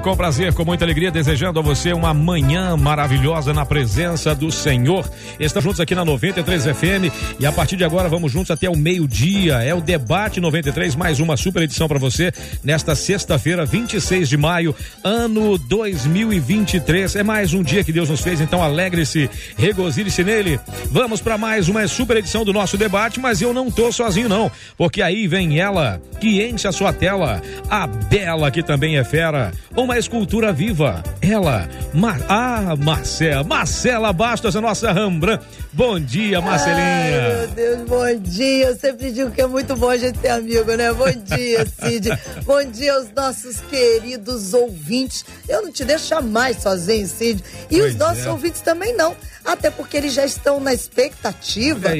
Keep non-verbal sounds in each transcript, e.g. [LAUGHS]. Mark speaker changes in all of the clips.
Speaker 1: com prazer, com muita alegria, desejando a você uma manhã maravilhosa na presença do Senhor. Estamos juntos aqui na 93 FM e a partir de agora vamos juntos até o meio-dia. É o Debate 93, mais uma super edição para você nesta sexta-feira, 26 de maio, ano 2023. É mais um dia que Deus nos fez, então alegre-se, regozile-se nele. Vamos para mais uma super edição do nosso debate, mas eu não tô sozinho não, porque aí vem ela que enche a sua tela a Bela, que também é fera, uma escultura viva. Ela, Mar... ah, Marcela, Marcela Bastos, a nossa Rembrandt. Bom dia, Marcelinha. Ai,
Speaker 2: meu Deus, bom dia. Eu sempre digo que é muito bom a gente ter amigo, né? Bom dia, [LAUGHS] Cid. bom dia aos nossos queridos ouvintes. Eu não te deixo jamais sozinho, Cid. E pois os nossos é. ouvintes também não. Até porque eles já estão na expectativa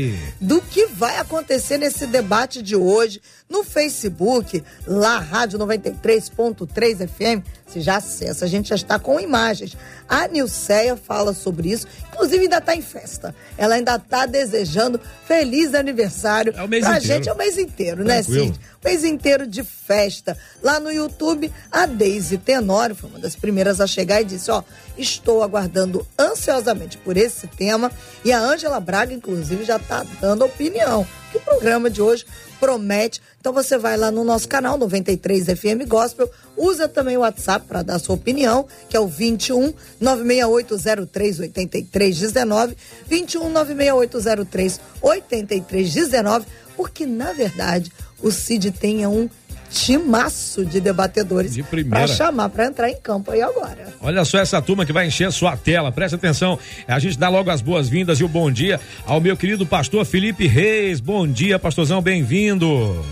Speaker 2: do que vai acontecer nesse debate de hoje no Facebook, lá, Rádio 93.3 FM, você já acessa, a gente já está com imagens. A Nilceia fala sobre isso, inclusive ainda está em festa. Ela ainda está desejando feliz aniversário. É o mês pra inteiro. gente é o mês inteiro, né, Tranquilo. né, Cid? O mês inteiro de festa. Lá no YouTube, a Deise Tenório foi uma das primeiras a chegar e disse: Ó, estou aguardando ansiosamente por esse tema. E a Ângela Braga, inclusive, já está dando opinião. Que o programa de hoje promete. Então você vai lá no nosso canal 93 FM Gospel, usa também o WhatsApp para dar sua opinião, que é o 21 96803 8319, 21 96803 8319, porque na verdade o Cid tem um timaço de debatedores de para chamar para entrar em campo aí agora.
Speaker 1: Olha só essa turma que vai encher sua tela. Presta atenção. A gente dá logo as boas-vindas e o bom dia ao meu querido pastor Felipe Reis. Bom dia, pastorzão, bem-vindo.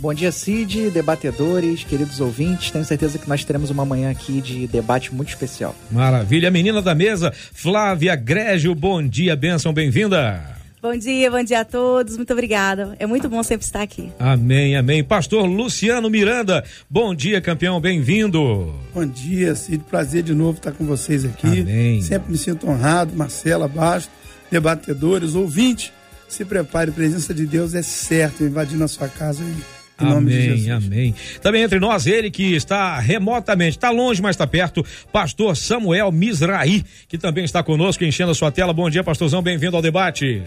Speaker 3: Bom dia, Cid, debatedores, queridos ouvintes. Tenho certeza que nós teremos uma manhã aqui de debate muito especial.
Speaker 1: Maravilha. Menina da mesa, Flávia Grégio, bom dia, benção, bem-vinda.
Speaker 4: Bom dia, bom dia a todos. Muito obrigada. É muito bom sempre estar aqui.
Speaker 1: Amém, amém. Pastor Luciano Miranda, bom dia, campeão, bem-vindo.
Speaker 5: Bom dia, Cid. Prazer de novo estar com vocês aqui.
Speaker 1: Amém.
Speaker 5: Sempre me sinto honrado. Marcela Basto, debatedores, ouvintes. Se prepare, a presença de Deus é certa invadindo a sua casa aí. Em
Speaker 1: amém, amém. Também entre nós, ele que está remotamente, está longe, mas está perto, pastor Samuel Misraí, que também está conosco, enchendo a sua tela. Bom dia, pastorzão, bem-vindo ao debate.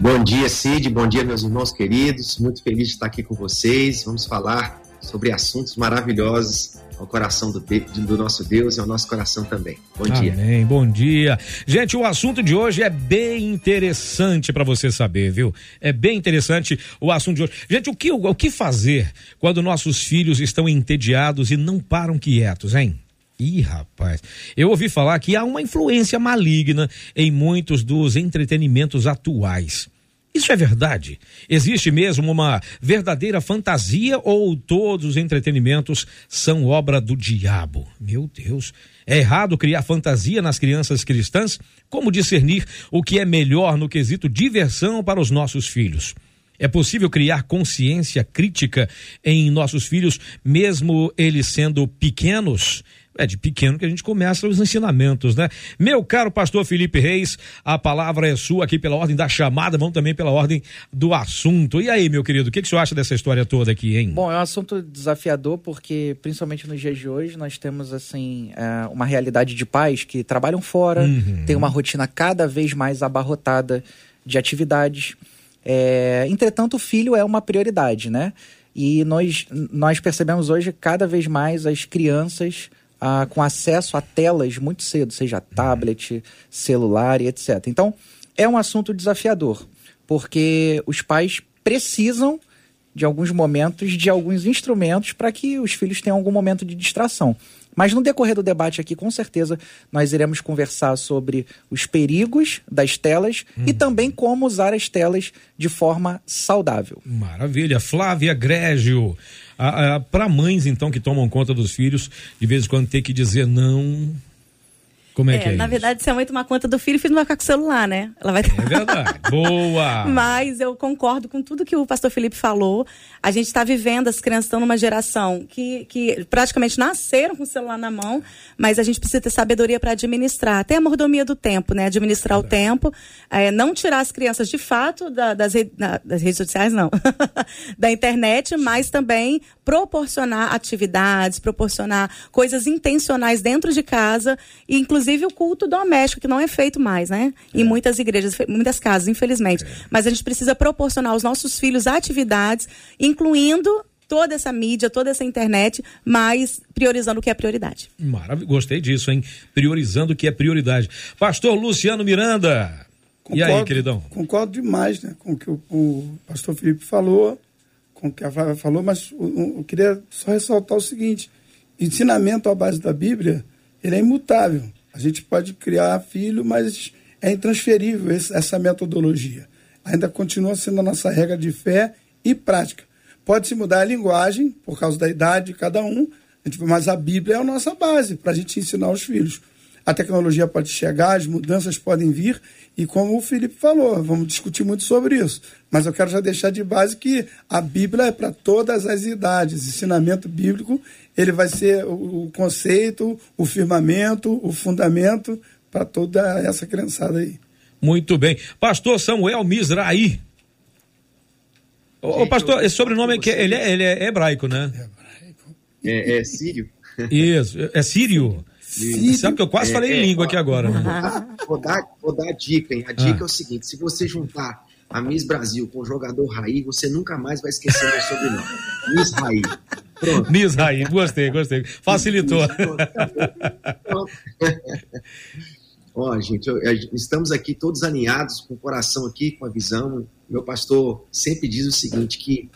Speaker 6: Bom dia, Cid. Bom dia, meus irmãos queridos. Muito feliz de estar aqui com vocês. Vamos falar sobre assuntos maravilhosos ao coração do, do nosso Deus e ao nosso coração também. Bom dia.
Speaker 1: Amém. Bom dia. Gente, o assunto de hoje é bem interessante para você saber, viu? É bem interessante o assunto de hoje. Gente, o que, o que fazer quando nossos filhos estão entediados e não param quietos, hein? Ih, rapaz, eu ouvi falar que há uma influência maligna em muitos dos entretenimentos atuais. Isso é verdade? Existe mesmo uma verdadeira fantasia ou todos os entretenimentos são obra do diabo? Meu Deus, é errado criar fantasia nas crianças cristãs? Como discernir o que é melhor no quesito diversão para os nossos filhos? É possível criar consciência crítica em nossos filhos, mesmo eles sendo pequenos? É de pequeno que a gente começa os ensinamentos, né? Meu caro pastor Felipe Reis, a palavra é sua aqui pela ordem da chamada, vamos também pela ordem do assunto. E aí, meu querido, o que, que o senhor acha dessa história toda aqui, hein?
Speaker 3: Bom, é um assunto desafiador porque, principalmente nos dias de hoje, nós temos, assim, é, uma realidade de pais que trabalham fora, uhum. tem uma rotina cada vez mais abarrotada de atividades. É, entretanto, o filho é uma prioridade, né? E nós, nós percebemos hoje cada vez mais as crianças ah, com acesso a telas muito cedo, seja tablet, celular e etc. Então, é um assunto desafiador, porque os pais precisam de alguns momentos, de alguns instrumentos para que os filhos tenham algum momento de distração. Mas no decorrer do debate aqui, com certeza, nós iremos conversar sobre os perigos das telas uhum. e também como usar as telas de forma saudável.
Speaker 1: Maravilha. Flávia Grégio, para mães, então, que tomam conta dos filhos, de vez em quando ter que dizer não. Como é, é que é?
Speaker 4: Na
Speaker 1: isso?
Speaker 4: verdade, se a mãe tomar conta do filho, o filho não vai ficar com o celular, né? Ela vai
Speaker 1: É verdade. [LAUGHS] Boa!
Speaker 4: Mas eu concordo com tudo que o pastor Felipe falou. A gente está vivendo, as crianças estão numa geração que, que praticamente nasceram com o celular na mão, mas a gente precisa ter sabedoria para administrar. Até a mordomia do tempo, né? Administrar o tempo. É, não tirar as crianças de fato da, das, re, na, das redes sociais, não. [LAUGHS] da internet, mas também proporcionar atividades, proporcionar coisas intencionais dentro de casa, e inclusive o culto doméstico, que não é feito mais, né? Em muitas igrejas, muitas casas, infelizmente. Mas a gente precisa proporcionar aos nossos filhos atividades, incluindo toda essa mídia, toda essa internet, mas priorizando o que é prioridade.
Speaker 1: Maravilha, gostei disso, hein? Priorizando o que é prioridade. Pastor Luciano Miranda.
Speaker 5: Concordo,
Speaker 1: e aí, queridão?
Speaker 5: Concordo demais, né? Com o que o, o pastor Felipe falou, com o que a Flávia falou, mas eu, eu queria só ressaltar o seguinte: ensinamento à base da Bíblia, ele é imutável. A gente pode criar filho, mas é intransferível essa metodologia. Ainda continua sendo a nossa regra de fé e prática. Pode-se mudar a linguagem, por causa da idade de cada um, mas a Bíblia é a nossa base para a gente ensinar os filhos. A tecnologia pode chegar, as mudanças podem vir, e como o Felipe falou, vamos discutir muito sobre isso. Mas eu quero já deixar de base que a Bíblia é para todas as idades. Ensinamento bíblico, ele vai ser o conceito, o firmamento, o fundamento para toda essa criançada aí.
Speaker 1: Muito bem. Pastor Samuel Misraí. Ô, pastor, esse sobrenome aqui, ele é, ele é hebraico, né?
Speaker 6: É, é sírio.
Speaker 1: Isso, é sírio. Sírio. Sabe que eu quase
Speaker 6: É,
Speaker 1: falei em
Speaker 6: é,
Speaker 1: língua
Speaker 6: ó,
Speaker 1: aqui agora, né? [LAUGHS]
Speaker 6: Vou dar, vou dar a dica, hein? A dica
Speaker 1: Ah.
Speaker 6: é o seguinte: se você juntar a Miss Brasil com o jogador Raí, você nunca mais vai esquecer meu sobrenome. [LAUGHS] Miss Raí. Pronto.
Speaker 1: Misraí, gostei, gostei. Facilitou.
Speaker 6: Ó, gente, eu- eu- estamos aqui todos alinhados, com o coração aqui, com a visão. Meu pastor sempre diz o seguinte, que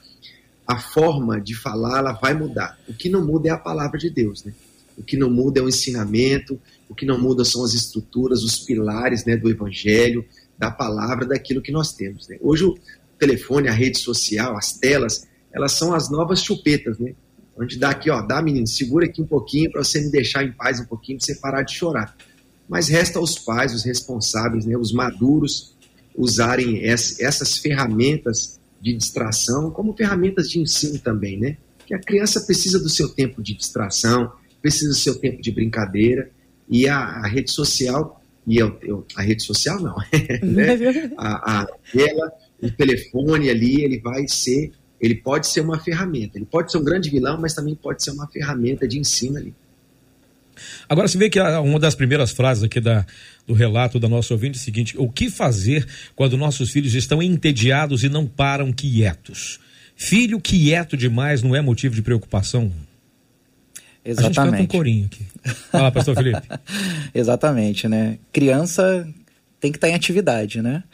Speaker 6: a forma de falar, ela vai mudar. O que não muda é a palavra de Deus, né? O que não muda é o ensinamento, o que não muda são as estruturas, os pilares né, do evangelho, da palavra, daquilo que nós temos. Né? Hoje o telefone, a rede social, as telas, elas são as novas chupetas, né? Onde dá aqui, ó, dá menino, segura aqui um pouquinho para você me deixar em paz um pouquinho, para você parar de chorar. Mas resta aos pais, os responsáveis, né, os maduros, usarem ess- essas ferramentas de distração como ferramentas de ensino também, né? Que a criança precisa do seu tempo de distração, precisa do seu tempo de brincadeira, e a, a rede social, e eu, eu- a rede social não, [LAUGHS] né? a, a tela, o telefone ali, ele vai ser, ele pode ser uma ferramenta, ele pode ser um grande vilão, mas também pode ser uma ferramenta de ensino ali.
Speaker 1: Agora você vê que uma das primeiras frases aqui da, do relato da nossa ouvinte é o seguinte: o que fazer quando nossos filhos estão entediados e não param quietos? Filho quieto demais não é motivo de preocupação? A gente canta um
Speaker 3: Exatamente.
Speaker 1: corinho aqui. Fala, pastor Felipe. [LAUGHS]
Speaker 3: Exatamente, né? Criança tem que estar em atividade, né?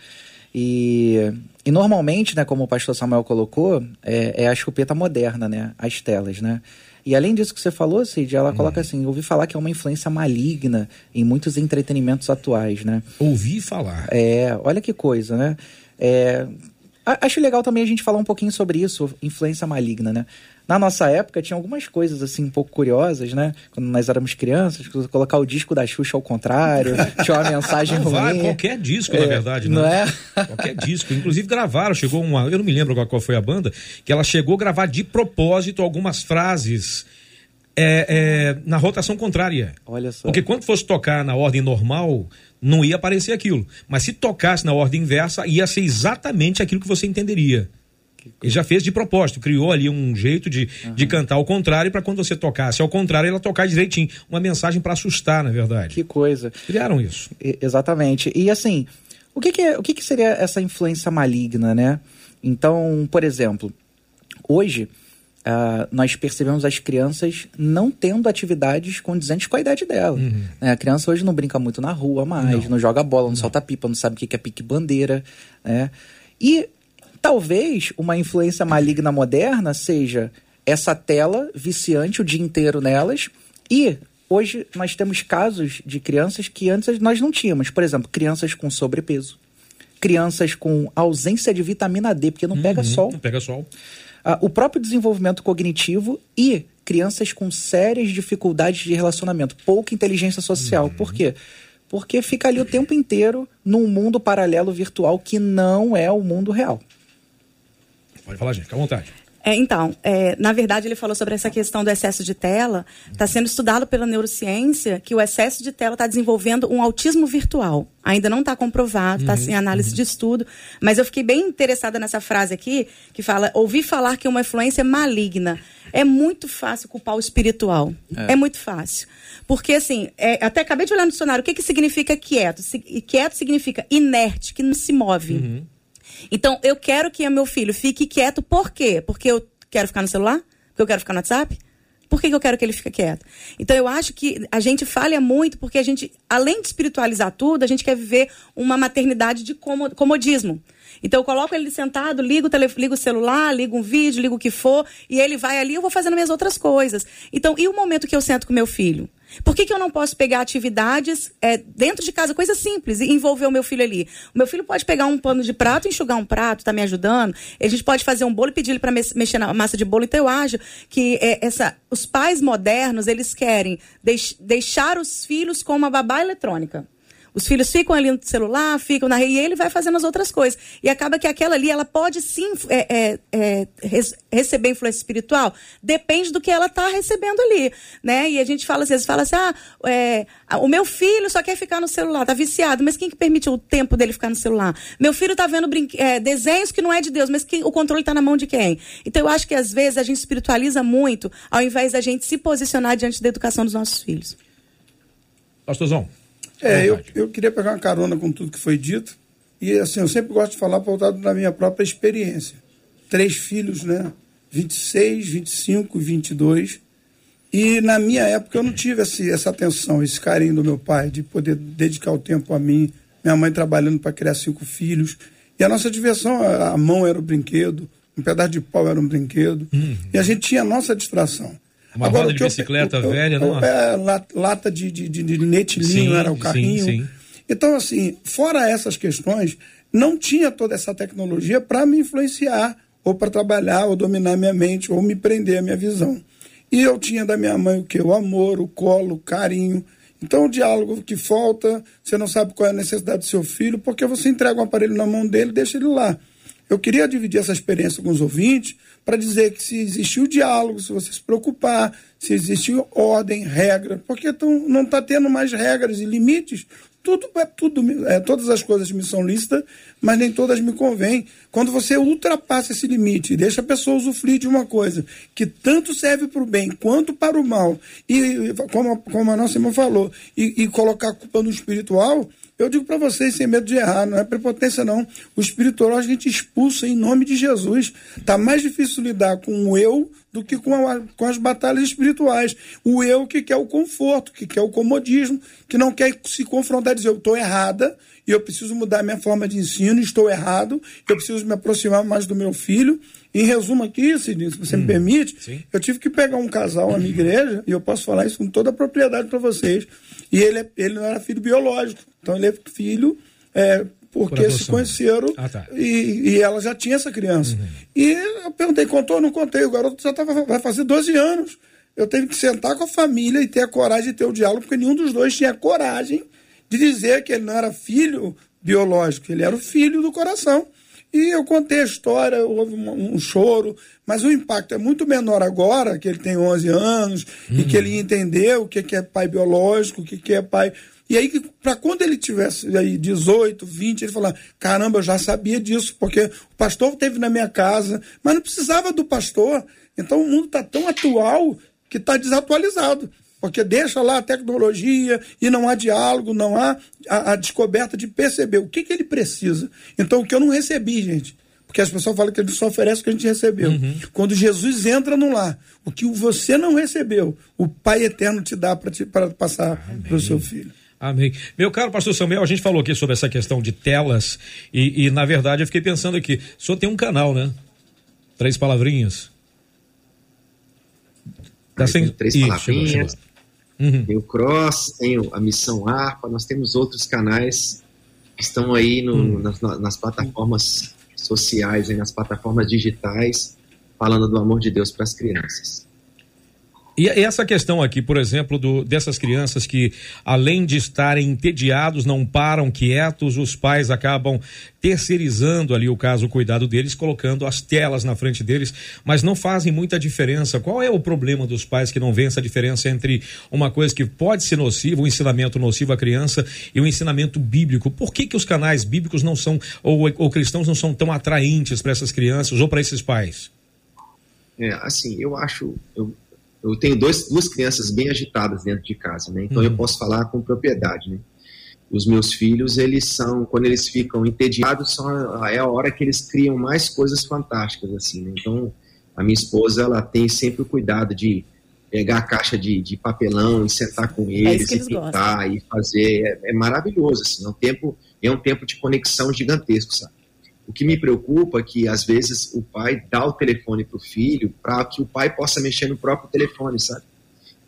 Speaker 3: E, e normalmente, né, como o pastor Samuel colocou, é, é a chupeta moderna, né? As telas, né? E além disso que você falou, Cid, ela coloca assim, eu ouvi falar que é uma influência maligna em muitos entretenimentos atuais, né?
Speaker 1: Ouvi falar.
Speaker 3: É, olha que coisa, né? É, acho legal também a gente falar um pouquinho sobre isso, influência maligna, né? Na nossa época tinha algumas coisas assim um pouco curiosas, né? Quando nós éramos crianças, colocar o disco da Xuxa ao contrário, [LAUGHS] tinha uma mensagem
Speaker 1: Não vai,
Speaker 3: ruim.
Speaker 1: qualquer disco, na
Speaker 3: É,
Speaker 1: verdade, né?
Speaker 3: não é?
Speaker 1: Qualquer disco. Inclusive gravaram, chegou uma. Eu não me lembro qual- qual foi a banda, que ela chegou a gravar de propósito algumas frases é, é, na rotação contrária.
Speaker 3: Olha só.
Speaker 1: Porque quando fosse tocar na ordem normal, não ia aparecer aquilo. Mas se tocasse na ordem inversa, ia ser exatamente aquilo que você entenderia. Ele já fez de propósito, criou ali um jeito de, de cantar ao contrário para quando você tocasse ao contrário, ela tocar direitinho. Uma mensagem para assustar, na verdade.
Speaker 3: Que coisa.
Speaker 1: Criaram isso.
Speaker 3: E- exatamente. E assim, o que, que, é- o que, que seria essa influência maligna, né? Então, por exemplo, hoje ah, nós percebemos as crianças não tendo atividades condizentes com a idade dela.
Speaker 1: Uhum.
Speaker 3: né? A criança hoje não brinca muito na rua mais, não, joga bola, não, solta pipa, não sabe o que que é pique-bandeira. Né? E talvez uma influência maligna moderna seja essa tela viciante o dia inteiro nelas e hoje nós temos casos de crianças que antes nós não tínhamos. Por exemplo, crianças com sobrepeso, crianças com ausência de vitamina D, porque não pega sol.
Speaker 1: Não pega sol.
Speaker 3: Ah, o próprio desenvolvimento cognitivo e crianças com sérias dificuldades de relacionamento, pouca inteligência social. Uhum. Por quê? Porque fica ali o tempo inteiro num mundo paralelo virtual que não é o mundo real.
Speaker 1: Pode falar, gente, fica à vontade.
Speaker 4: É, então, é, na verdade, ele falou sobre essa questão do excesso de tela. Está sendo estudado pela neurociência que o excesso de tela está desenvolvendo um autismo virtual. Ainda não está comprovado, está uhum, em análise uhum. de estudo. Mas eu fiquei bem interessada nessa frase aqui, que fala: ouvi falar que uma influência maligna. É muito fácil culpar o espiritual. É, é muito fácil. Porque, assim, é, até acabei de olhar no dicionário, o que, que significa quieto? Quieto significa inerte, que não se move. Uhum. Então, eu quero que meu filho fique quieto, por quê? Porque eu quero ficar no celular? Porque eu quero ficar no WhatsApp? Por que, que eu quero que ele fique quieto? Então, eu acho que a gente falha muito porque a gente, além de espiritualizar tudo, a gente quer viver uma maternidade de comodismo. Então eu coloco ele sentado, ligo o, telefone, ligo o celular, ligo um vídeo, ligo o que for, e ele vai ali, eu vou fazendo minhas outras coisas. Então, e o momento que eu sento com meu filho? Por que, que eu não posso pegar atividades é, dentro de casa, coisa simples, e envolver o meu filho ali? O meu filho pode pegar um pano de prato, enxugar um prato, tá me ajudando. A gente pode fazer um bolo e pedir ele para mexer na massa de bolo. Então eu acho que é, essa, os pais modernos, eles querem deix, deixar os filhos com uma babá eletrônica. Os filhos ficam ali no celular, ficam na rede, e ele vai fazendo as outras coisas. E acaba que aquela ali, ela pode sim é, é, é, receber influência espiritual, depende do que ela está recebendo ali, né? E a gente fala, às vezes, fala assim, ah, é, o meu filho só quer ficar no celular, tá viciado, mas quem que permite o tempo dele ficar no celular? Meu filho tá vendo é, desenhos que não é de Deus, mas quem, o controle está na mão de quem? Então eu acho que às vezes a gente espiritualiza muito, ao invés da gente se posicionar diante da educação dos nossos filhos.
Speaker 1: Pastorzão.
Speaker 5: É, eu, eu queria pegar uma carona com tudo que foi dito. E assim, eu sempre gosto de falar voltado da minha própria experiência. Três filhos, né? 26, 25 e 22. E na minha época eu não tive esse, essa atenção, esse carinho do meu pai, de poder dedicar o tempo a mim. Minha mãe trabalhando para criar cinco filhos. E a nossa diversão, a mão era o brinquedo, um pedaço de pau era um brinquedo. Uhum. E a gente tinha a nossa distração.
Speaker 1: Uma Agora, roda de bicicleta eu, velha, eu, não?
Speaker 5: É, lata de, de, de, netilinho, sim, era o carrinho. Sim, sim. Então, assim, fora essas questões, não tinha toda essa tecnologia para me influenciar, ou para trabalhar, ou dominar minha mente, ou me prender a minha visão. E eu tinha da minha mãe o que? O amor, o colo, o carinho. Então, o diálogo que falta, você não sabe qual é a necessidade do seu filho, porque você entrega um aparelho na mão dele e deixa ele lá. Eu queria dividir essa experiência com os ouvintes para dizer que se existiu diálogo, se você se preocupar, se existiu ordem, regra, porque tão, não está tendo mais regras e limites, tudo é tudo é, todas as coisas me são lícitas, mas nem todas me convêm. Quando você ultrapassa esse limite e deixa a pessoa usufruir de uma coisa que tanto serve para o bem quanto para o mal, e como, como a nossa irmã falou, e, e colocar a culpa no espiritual, eu digo para vocês, sem medo de errar, não é prepotência, não. O espiritual a gente expulsa em nome de Jesus. Está mais difícil lidar com o eu do que com, a, com as batalhas espirituais. O eu que quer o conforto, que quer o comodismo, que não quer se confrontar e dizer, eu estou errada e eu preciso mudar minha forma de ensino, estou errado, eu preciso me aproximar mais do meu filho. Em resumo aqui, Sidney, se você hum, me permite, sim. eu tive que pegar um casal na minha igreja, e eu posso falar isso com toda a propriedade para vocês, e ele, é, ele não era filho biológico. Então ele é filho é, porque Por se conheceram ah, tá. e, e, ela já tinha essa criança. Uhum. E eu perguntei, contou ou não contei? O garoto já tava, vai fazer 12 anos. Eu tive que sentar com a família e ter a coragem de ter o diálogo, porque nenhum dos dois tinha coragem de dizer que ele não era filho biológico, ele era o filho do coração. E eu contei a história, houve um, um, choro, mas o impacto é muito menor agora, que ele tem 11 anos, uhum. e que ele entendeu o que é pai biológico, o que é pai e aí, para quando ele tivesse aí 18, 20, ele falar: caramba, eu já sabia disso, porque o pastor teve na minha casa, mas não precisava do pastor. Então o mundo está tão atual que está desatualizado. Porque deixa lá a tecnologia e não há diálogo, não há a, a descoberta de perceber o que, que ele precisa. Então, o que eu não recebi, gente, porque as pessoas falam que ele só oferece o que a gente recebeu. Uhum. Quando Jesus entra no lar, o que você não recebeu, o Pai Eterno te dá para passar para o seu filho.
Speaker 1: Amém. Meu caro pastor Samuel, a gente falou aqui sobre essa questão de telas e, e na verdade eu fiquei pensando aqui, o senhor tem um canal, né? Três palavrinhas.
Speaker 6: Tá sem... Três Ih, palavrinhas. Chegou, chegou. Uhum. Tem o Cross, tem a Missão Arpa, nós temos outros canais que estão aí no, uhum. nas, nas, plataformas sociais, nas plataformas digitais, falando do amor de Deus para as crianças.
Speaker 1: E essa questão aqui, por exemplo, do, dessas crianças que, além de estarem entediados, não param quietos, os pais acabam terceirizando ali o caso, o cuidado deles, colocando as telas na frente deles, mas não fazem muita diferença. Qual é o problema dos pais que não vêem essa diferença entre uma coisa que pode ser nociva, um ensinamento nocivo à criança e um ensinamento bíblico? Por que, que os canais bíblicos não são, ou, ou cristãos não são tão atraentes para essas crianças ou para esses pais?
Speaker 6: É, assim, eu acho, eu eu tenho dois, duas crianças bem agitadas dentro de casa, né? Então uhum. eu posso falar com propriedade, né? Os meus filhos, eles são, quando eles ficam entediados, são, é a hora que eles criam mais coisas fantásticas, assim, né? Então, a minha esposa, ela tem sempre o cuidado de pegar a caixa de, de papelão e sentar com eles, é e pintar gostam. e fazer. É, é, maravilhoso, assim, é um tempo, é um tempo de conexão gigantesco, sabe? O que me preocupa é que, às vezes, o pai dá o telefone para o filho para que o pai possa mexer no próprio telefone, sabe?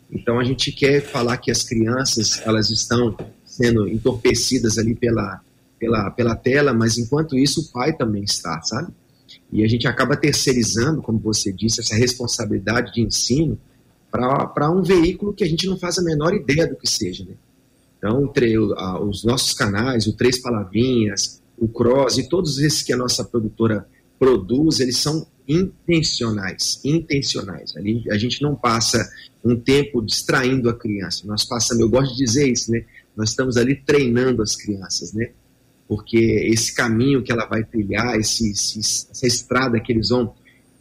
Speaker 6: Então, a gente quer falar que as crianças, elas estão sendo entorpecidas ali pela, pela, pela tela, mas enquanto isso, o pai também está, sabe? E a gente acaba terceirizando, como você disse, essa responsabilidade de ensino para um veículo que a gente não faz a menor ideia do que seja, né? Então, os nossos canais, o Três Palavrinhas, o Cross e todos esses que a nossa produtora produz, eles são intencionais, intencionais. Ali a gente não passa um tempo distraindo a criança. Nós passamos, eu gosto de dizer isso, né? Nós estamos ali treinando as crianças, né? Porque esse caminho que ela vai trilhar, esse, esse essa estrada que eles vão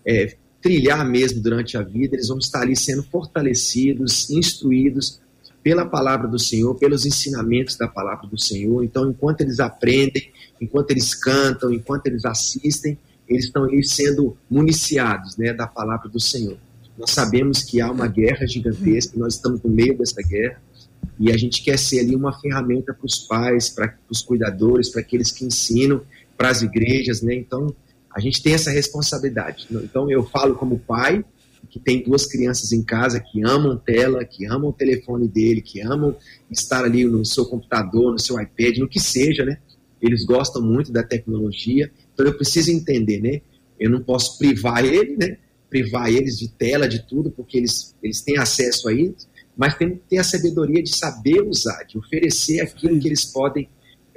Speaker 6: é, trilhar mesmo durante a vida, eles vão estar ali sendo fortalecidos, instruídos pela palavra do Senhor, pelos ensinamentos da palavra do Senhor. Então, enquanto eles aprendem, enquanto eles cantam, enquanto eles assistem, eles estão ali sendo municiados né, da palavra do Senhor. Nós sabemos que há uma guerra gigantesca, nós estamos no meio dessa guerra, e a gente quer ser ali uma ferramenta para os pais, para os cuidadores, para aqueles que ensinam, para as igrejas, né? Então, a gente tem essa responsabilidade. Então, eu falo como pai, que tem duas crianças em casa que amam tela, que amam o telefone dele, que amam estar ali no seu computador, no seu iPad, no que seja, né? Eles gostam muito da tecnologia, então eu preciso entender, né? Eu não posso privar ele, né? Privar eles de tela, de tudo, porque eles, eles têm acesso a isso, mas tem que ter a sabedoria de saber usar, de oferecer aquilo que eles podem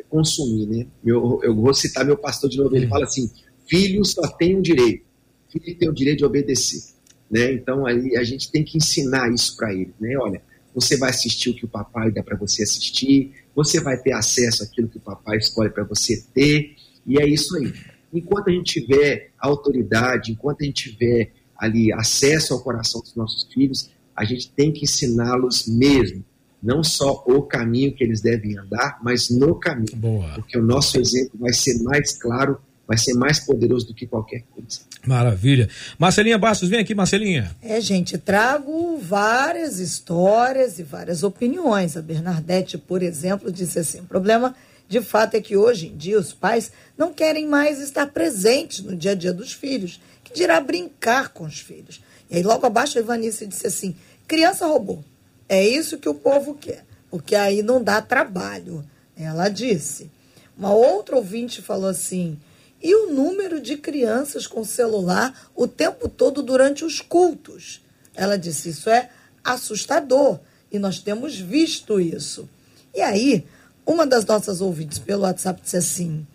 Speaker 6: consumir, né? Eu, eu vou citar meu pastor de novo, ele fala assim, filho só tem um direito, filho tem o direito de obedecer. Né? Então aí a gente tem que ensinar isso para ele, né? Olha, você vai assistir o que o papai dá para você assistir, você vai ter acesso àquilo que o papai escolhe para você ter, e é isso aí. Enquanto a gente tiver autoridade, enquanto a gente tiver ali acesso ao coração dos nossos filhos, a gente tem que ensiná-los mesmo, não só o caminho que eles devem andar, mas no caminho, Boa. porque o nosso exemplo vai ser mais claro vai ser mais poderoso do que qualquer coisa.
Speaker 1: Maravilha. Marcelinha Bastos, vem aqui, Marcelinha.
Speaker 2: É, gente, trago várias histórias e várias opiniões. A Bernadette, por exemplo, disse assim: o problema de fato é que hoje em dia os pais não querem mais estar presentes no dia a dia dos filhos, que dirá brincar com os filhos. E aí, logo abaixo, a Ivanice disse assim: criança roubou. É isso que o povo quer, porque aí não dá trabalho. Ela disse. Uma outra ouvinte falou assim: e o número de crianças com celular o tempo todo durante os cultos. Ela disse: Isso é assustador e nós temos visto isso. E aí, uma das nossas ouvintes pelo WhatsApp disse assim: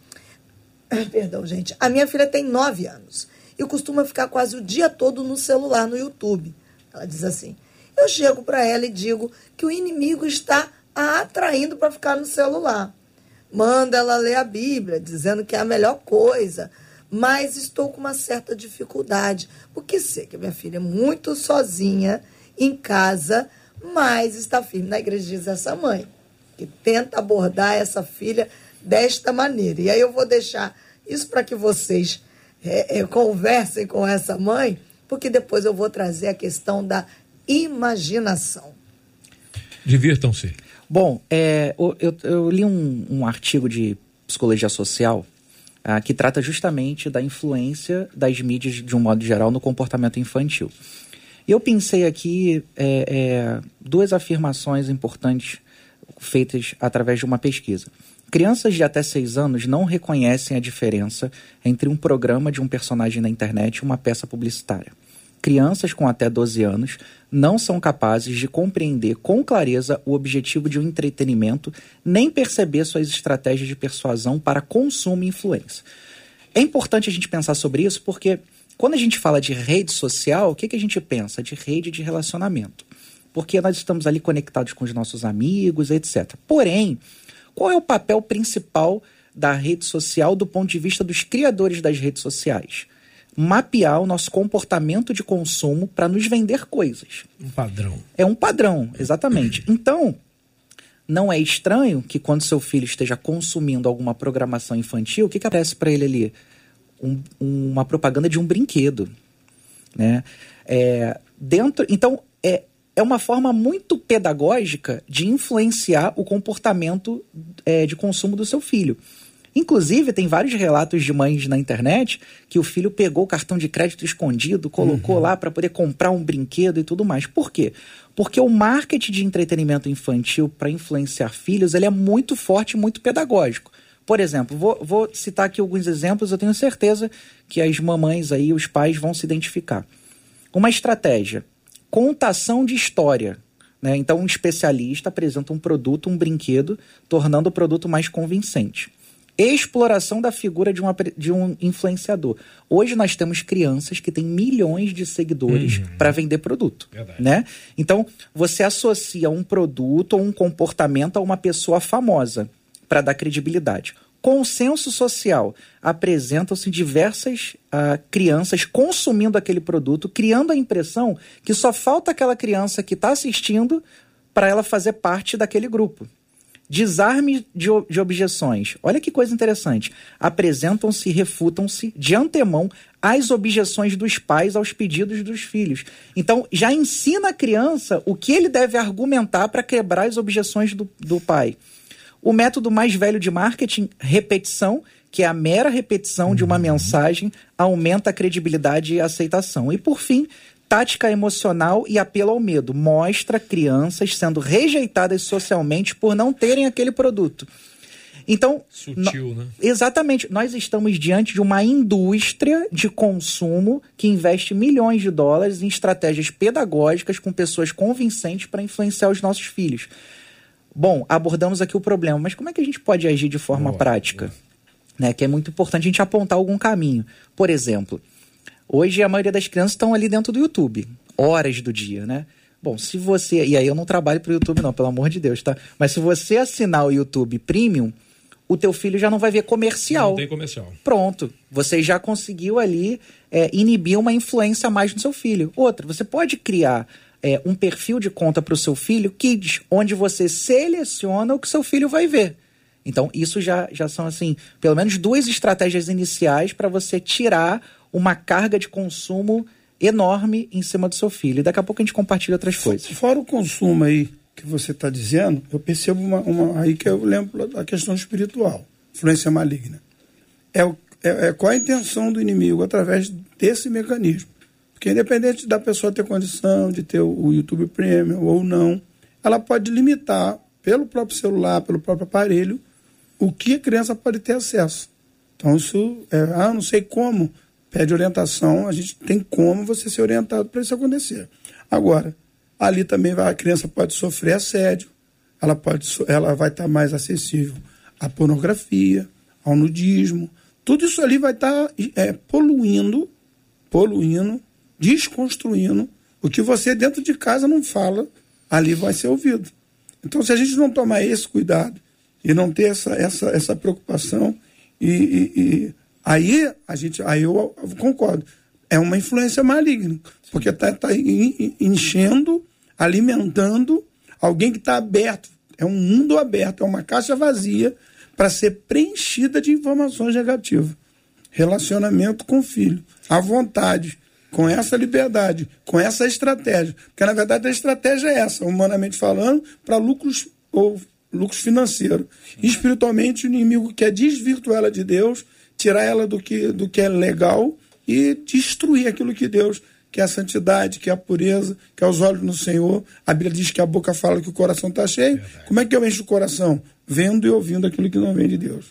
Speaker 2: [CLEARS THROAT] Perdão, gente, a minha filha tem nove anos e costuma ficar quase o dia todo no celular, no YouTube. Ela diz assim: Eu chego para ela e digo que o inimigo está a atraindo para ficar no celular manda ela ler a Bíblia, dizendo que é a melhor coisa. Mas estou com uma certa dificuldade, porque sei que a minha filha é muito sozinha em casa, mas está firme na igreja, diz essa mãe, que tenta abordar essa filha desta maneira. E aí eu vou deixar isso para que vocês é, é, conversem com essa mãe, porque depois eu vou trazer a questão da imaginação.
Speaker 1: Divirtam-se.
Speaker 3: Bom, é, eu, eu, li um, um, artigo de psicologia social ah, que trata justamente da influência das mídias, de um modo geral, no comportamento infantil. E eu pensei aqui é, é, duas afirmações importantes feitas através de uma pesquisa. Crianças de até 6 anos não reconhecem a diferença entre um programa de um personagem na internet e uma peça publicitária. Crianças com até 12 anos não são capazes de compreender com clareza o objetivo de um entretenimento, nem perceber suas estratégias de persuasão para consumo e influência. É importante a gente pensar sobre isso porque quando a gente fala de rede social, o que, que a gente pensa? De rede de relacionamento. Porque nós estamos ali conectados com os nossos amigos, etc. Porém, qual é o papel principal da rede social do ponto de vista dos criadores das redes sociais? Mapear o nosso comportamento de consumo para nos vender coisas.
Speaker 1: Um padrão.
Speaker 3: É um padrão, exatamente. [CLEARS THROAT] Então, não é estranho que quando seu filho esteja consumindo alguma programação infantil, o que, que aparece para ele ali? Um, uma propaganda de um brinquedo. Né? É, dentro, então, é, é uma forma muito pedagógica de influenciar o comportamento é, de consumo do seu filho. Inclusive, tem vários relatos de mães na internet que o filho pegou o cartão de crédito escondido, colocou uhum. lá para poder comprar um brinquedo e tudo mais. Por quê? Porque o marketing de entretenimento infantil para influenciar filhos ele é muito forte e muito pedagógico. Por exemplo, vou, vou, citar aqui alguns exemplos, eu tenho certeza que as mamães aí, os pais vão se identificar. Uma estratégia: contação de história. Né? Então, um especialista apresenta um produto, um brinquedo, tornando o produto mais convincente exploração da figura de, uma, de um influenciador. Hoje nós temos crianças que têm milhões de seguidores uhum. para vender produto, Verdade. né? Então, você associa um produto ou um comportamento a uma pessoa famosa para dar credibilidade. Consenso social. Apresentam-se diversas uh, crianças consumindo aquele produto, criando a impressão que só falta aquela criança que está assistindo para ela fazer parte daquele grupo. Desarme de, de objeções. Olha que coisa interessante. Apresentam-se e refutam-se de antemão as objeções dos pais aos pedidos dos filhos. Então, já ensina a criança o que ele deve argumentar para quebrar as objeções do, do pai. O método mais velho de marketing, repetição, que é a mera repetição de uma uhum. mensagem, aumenta a credibilidade e a aceitação. E, por fim, tática emocional e apelo ao medo. Mostra crianças sendo rejeitadas socialmente por não terem aquele produto. Então,
Speaker 1: Sutil, né?
Speaker 3: exatamente, nós estamos diante de uma indústria de consumo que investe milhões de dólares em estratégias pedagógicas com pessoas convincentes para influenciar os nossos filhos. Bom, abordamos aqui o problema, mas como é que a gente pode agir de forma boa, prática? Boa. Né, que é muito importante a gente apontar algum caminho. Por exemplo, Hoje a maioria das crianças estão ali dentro do YouTube, horas do dia, né? Bom, se você. E aí eu não trabalho para o YouTube, não, pelo amor de Deus, tá? Mas se você assinar o YouTube Premium, o teu filho já não vai ver comercial.
Speaker 1: Não tem comercial.
Speaker 3: Pronto. Você já conseguiu ali é, inibir uma influência a mais no seu filho. Outra, você pode criar é, um perfil de conta para o seu filho, Kids, onde você seleciona o que seu filho vai ver. Então, isso já, já são, assim, pelo menos duas estratégias iniciais para você tirar uma carga de consumo enorme em cima do seu filho. E daqui a pouco a gente compartilha outras coisas.
Speaker 5: Fora o consumo aí que você está dizendo, eu percebo uma, uma, aí que eu lembro da questão espiritual, influência maligna. É, o, é, é qual a intenção do inimigo através desse mecanismo. Porque independente da pessoa ter condição de ter o YouTube Premium ou não, ela pode limitar pelo próprio celular, pelo próprio aparelho, o que a criança pode ter acesso. Então isso, é, ah, não sei como, pede orientação, a gente tem como você ser orientado para isso acontecer. Agora, ali também vai, a criança pode sofrer assédio, ela, pode, ela vai estar tá mais acessível à pornografia, ao nudismo. Tudo isso ali vai estar tá, é, poluindo, poluindo, desconstruindo. O que você dentro de casa não fala, ali vai ser ouvido. Então, se a gente não tomar esse cuidado e não ter essa, essa, essa preocupação e, e, e Aí a gente, aí eu, concordo. É uma influência maligna, porque está tá enchendo, alimentando alguém que está aberto. É um mundo aberto, é uma caixa vazia para ser preenchida de informações negativas. Relacionamento com o filho, à vontade, com essa liberdade, com essa estratégia. Porque, na verdade, a estratégia é essa, humanamente falando, para lucros ou lucros financeiros. Espiritualmente, o inimigo quer desvirtuar ela de Deus tirar ela do que, do que é legal e destruir aquilo que Deus que é a santidade, que é a pureza, que é os olhos no Senhor. A Bíblia diz que a boca fala que o coração está cheio. Verdade. Como é que eu encho o coração? Vendo e ouvindo aquilo que não vem de Deus.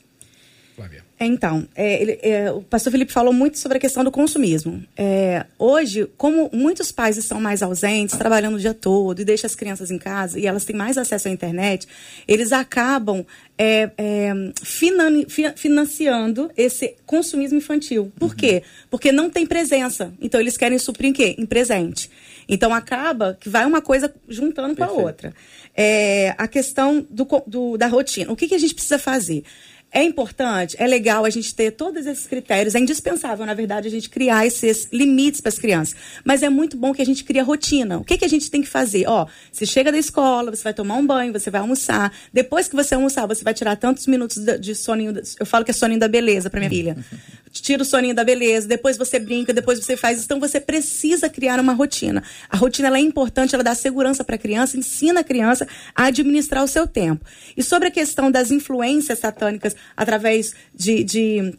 Speaker 3: Flávia.
Speaker 4: Então, é, ele, é, o pastor Felipe falou muito sobre a questão do consumismo. É, hoje, como muitos pais estão mais ausentes, trabalhando o dia todo e deixam as crianças em casa e elas têm mais acesso à internet, eles acabam é, é, finan, financiando esse consumismo infantil. Por uhum. quê? Porque não tem presença. Então, eles querem suprir em quê? Em presente. Então, acaba que vai uma coisa juntando com a outra. É, a questão do, do, da rotina. O que, que a gente precisa fazer? É importante, é legal a gente ter todos esses critérios. É indispensável, na verdade, a gente criar esses limites para as crianças. Mas é muito bom que a gente crie a rotina. O que, que a gente tem que fazer? Ó, você chega da escola, você vai tomar um banho, você vai almoçar. Depois que você almoçar, você vai tirar tantos minutos de soninho. Eu falo que é soninho da beleza para minha filha. Tira o soninho da beleza, depois você brinca, depois você faz. Então você precisa criar uma rotina. A rotina é importante, ela dá segurança para a criança, ensina a criança a administrar o seu tempo. E sobre a questão das influências satânicas através de, de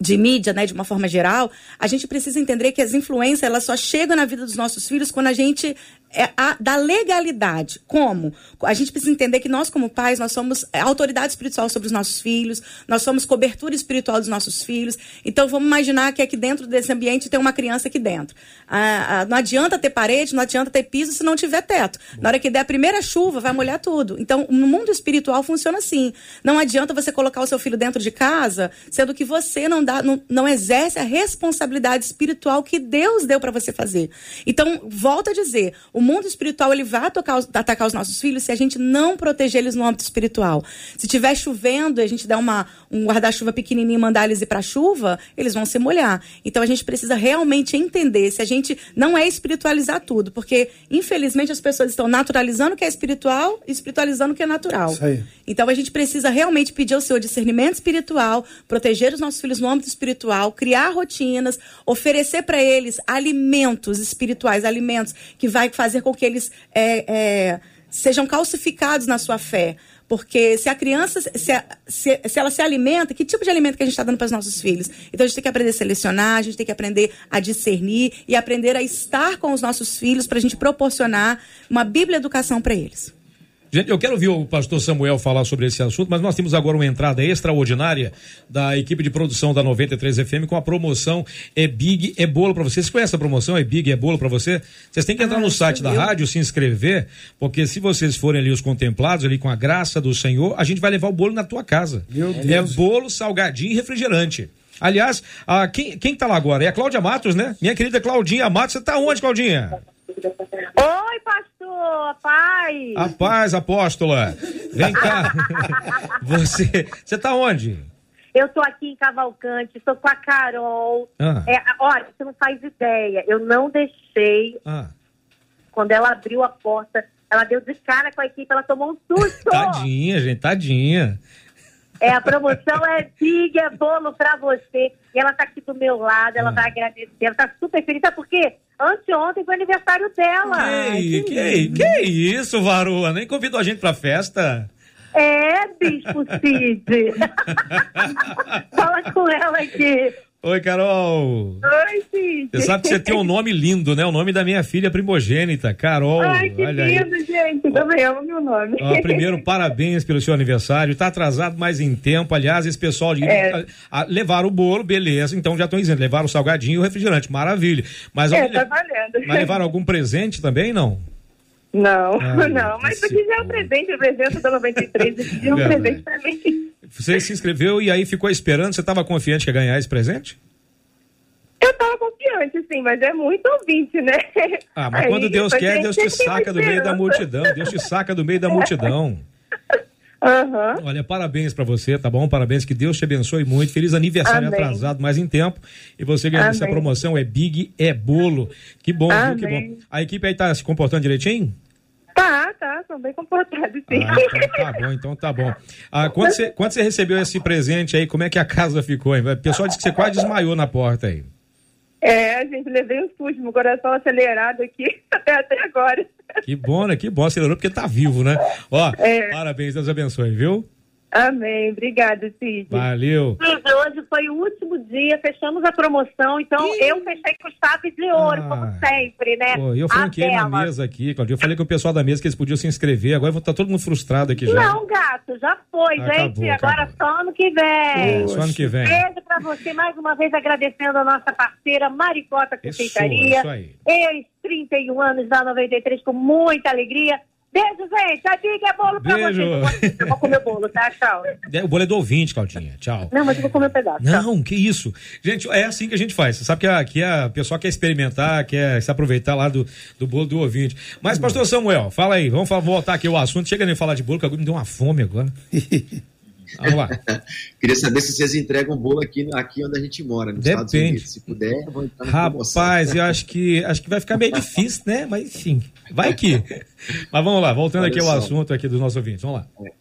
Speaker 4: de mídia, né, de uma forma geral, a gente precisa entender que as influências elas só chegam na vida dos nossos filhos quando a gente é a, da legalidade. Como? A gente precisa entender que nós, como pais, nós somos é, autoridade espiritual sobre os nossos filhos, nós somos cobertura espiritual dos nossos filhos. Então, vamos imaginar que aqui dentro desse ambiente tem uma criança aqui dentro. Ah, ah, não adianta ter parede, não adianta ter piso se não tiver teto. Na hora que der a primeira chuva, vai molhar tudo. Então, no mundo espiritual funciona assim. Não adianta você colocar o seu filho dentro de casa, sendo que você não, dá, não, não exerce a responsabilidade espiritual que Deus deu para você fazer. Então, volta a dizer, o mundo espiritual ele vai atacar os, atacar os nossos filhos se a gente não proteger eles no âmbito espiritual. Se tiver chovendo e a gente der uma, um guarda-chuva pequenininho e mandar eles ir para a chuva, eles vão se molhar. Então a gente precisa realmente entender se a gente não é espiritualizar tudo, porque infelizmente as pessoas estão naturalizando o que é espiritual e espiritualizando o que é natural. Então a gente precisa realmente pedir ao Senhor discernimento espiritual, proteger os nossos filhos no âmbito espiritual, criar rotinas, oferecer para eles alimentos espirituais, alimentos que vai fazer fazer com que eles é, é, sejam calcificados na sua fé. Porque se a criança, se, se, se, ela se alimenta, que tipo de alimento que a gente está dando para os nossos filhos? Então a gente tem que aprender a selecionar, a gente tem que aprender a discernir e aprender a estar com os nossos filhos para a gente proporcionar uma bíblia educação para eles.
Speaker 1: Gente, eu quero ouvir o pastor Samuel falar sobre esse assunto, mas nós temos agora uma entrada extraordinária da equipe de produção da 93 FM com a promoção É Big É Bolo para você. Vocês conhecem a promoção É Big É Bolo para você? Vocês têm que entrar ah, no site da rádio, se inscrever, porque se vocês forem ali os contemplados, ali com a graça do Senhor, a gente vai levar o bolo na tua casa. Meu é Deus. É bolo, salgadinho e refrigerante. Aliás, a, quem, quem tá lá agora? É a Cláudia Matos, né? Minha querida Claudinha Matos. Você tá onde, Claudinha?
Speaker 7: Oi, pastor, paz.
Speaker 1: A paz, apóstola. Vem cá. [LAUGHS] você, você tá onde?
Speaker 7: Eu tô aqui em Cavalcante, estou com a Carol. Ah. É, olha, você não faz ideia. Eu não deixei. Ah. Quando ela abriu a porta, ela deu de cara com a equipe, ela tomou um susto.
Speaker 1: tadinha, gente, tadinha.
Speaker 7: É, a promoção é Big, é bolo pra você. E ela tá aqui do meu lado, ela ah. vai agradecer. Ela tá super feliz. Sabe por quê? Anteontem foi aniversário dela.
Speaker 1: Que, que, que isso, Varua? Nem convidou a gente pra festa?
Speaker 7: É, Bispo Cid. [LAUGHS] Fala com ela aqui.
Speaker 1: Oi, Carol.
Speaker 7: Oi, Cid.
Speaker 1: Você sabe que você tem um nome lindo, né? O nome da minha filha primogênita, Carol.
Speaker 7: Ai, que Olha lindo, aí. gente. Também amo meu nome.
Speaker 1: Ó, primeiro, [LAUGHS] parabéns pelo seu aniversário. Tá atrasado mais em tempo. Aliás, esse pessoal de é. levar o bolo, beleza. Então já estão dizendo, levar o salgadinho e o refrigerante. Maravilha. Mas,
Speaker 7: é, tá valendo.
Speaker 1: Mas levaram algum presente também, não?
Speaker 7: Não, Ai, [LAUGHS] não. Mas isso aqui já é um presente, o presente da 93. Esse é um presente pra mim.
Speaker 1: Você se inscreveu e aí ficou esperando? Você estava confiante que ia ganhar esse presente?
Speaker 7: Eu estava confiante, sim, mas é muito ouvinte, né?
Speaker 1: Ah, mas aí, quando Deus quer, Deus te saca do meio da multidão. Deus te saca do meio da [LAUGHS] multidão.
Speaker 7: Uhum.
Speaker 1: Olha, parabéns para você, tá bom? Parabéns, que Deus te abençoe muito. Feliz aniversário Amém. atrasado, mais em tempo. E você ganhando essa promoção é Big, é bolo. Que bom, viu? Que bom. A equipe aí tá se comportando direitinho?
Speaker 7: Tá, tá, são bem comportados, sim.
Speaker 1: Ah, então tá bom, então tá bom. Ah, quando, você, quando você recebeu esse presente aí, como é que a casa ficou? Hein? O pessoal disse que você quase desmaiou na porta aí.
Speaker 7: É, a gente levei um susto, meu coração acelerado aqui [LAUGHS] até, até agora.
Speaker 1: Que bom, né? Que bom, acelerou porque tá vivo, né? Ó, é. parabéns, Deus abençoe, viu?
Speaker 7: Amém. Obrigada, Cid.
Speaker 1: Valeu.
Speaker 7: Cid, hoje foi o último dia, fechamos a promoção, então Ih. eu fechei com chave de ouro, ah. como sempre, né?
Speaker 1: Pô, eu franquei na mesa aqui, Claudio. Eu falei com o pessoal da mesa que eles podiam se inscrever, agora tá todo mundo frustrado aqui já.
Speaker 7: Não, gato, já foi, acabou, gente. Agora acabou. só ano que vem.
Speaker 1: Só ano que vem.
Speaker 7: Beijo você, mais uma vez agradecendo a nossa parceira Maricota Confeitaria. Isso, isso aí. Ex 31 anos da 93 com muita alegria. Beijo, gente. A dica é bolo pra Beijo. vocês. Eu vou comer o bolo, tá? Tchau. É,
Speaker 1: o bolo é do ouvinte, Claudinha. Tchau.
Speaker 7: Não, mas eu vou comer um pedaço.
Speaker 1: Não, tchau. que isso. Gente, é assim que a gente faz. Você sabe que a, que a pessoa quer experimentar, quer se aproveitar lá do, do bolo do ouvinte. Mas, pastor Samuel, fala aí. Vamos voltar aqui o assunto. Chega nem falar de bolo, que agora me deu uma fome agora. [LAUGHS]
Speaker 6: Vamos lá. [LAUGHS] Queria saber se vocês entregam bolo aqui, aqui onde a gente mora, nos Depende. Estados Unidos. Se puder,
Speaker 1: vou entrar Rapaz, eu acho que, acho que vai ficar meio difícil, né? Mas enfim, vai que. Mas vamos lá, voltando Olha aqui só. ao assunto aqui dos nossos ouvintes. Vamos lá. É.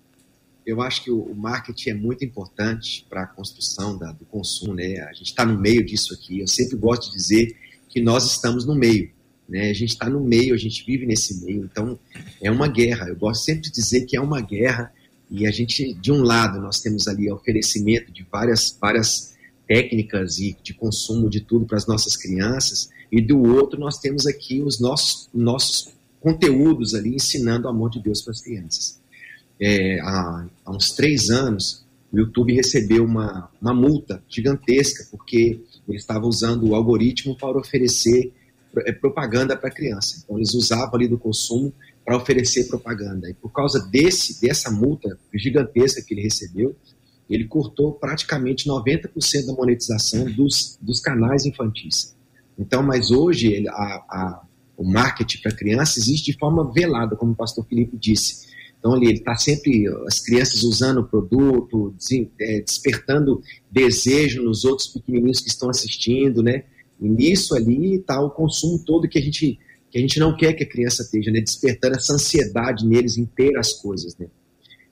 Speaker 6: Eu acho que o marketing é muito importante para a construção da, do consumo, né? A gente está no meio disso aqui. Eu sempre gosto de dizer que nós estamos no meio. Né? A gente está no meio, a gente vive nesse meio, então é uma guerra. Eu gosto sempre de dizer que é uma guerra e a gente, de um lado, nós temos ali oferecimento de várias, várias técnicas e de consumo de tudo para as nossas crianças, e do outro nós temos aqui os nossos, nossos conteúdos ali ensinando o amor de Deus para as crianças. É, há, há, uns três anos, o YouTube recebeu uma, uma multa gigantesca, porque ele estava usando o algoritmo para oferecer é, propaganda para criança. Então, eles usavam ali do consumo para oferecer propaganda. E por causa desse dessa multa gigantesca que ele recebeu, ele cortou praticamente 90% da monetização dos, dos canais infantis. Então, mas hoje ele, a, a, o marketing para criança existe de forma velada, como o pastor Felipe disse. Então, ele está sempre, as crianças usando o produto, é, despertando desejo nos outros pequenininhos que estão assistindo, né? E nisso ali está o consumo todo que a gente que a gente não quer que a criança esteja, né, despertando essa ansiedade neles em ter as coisas, né.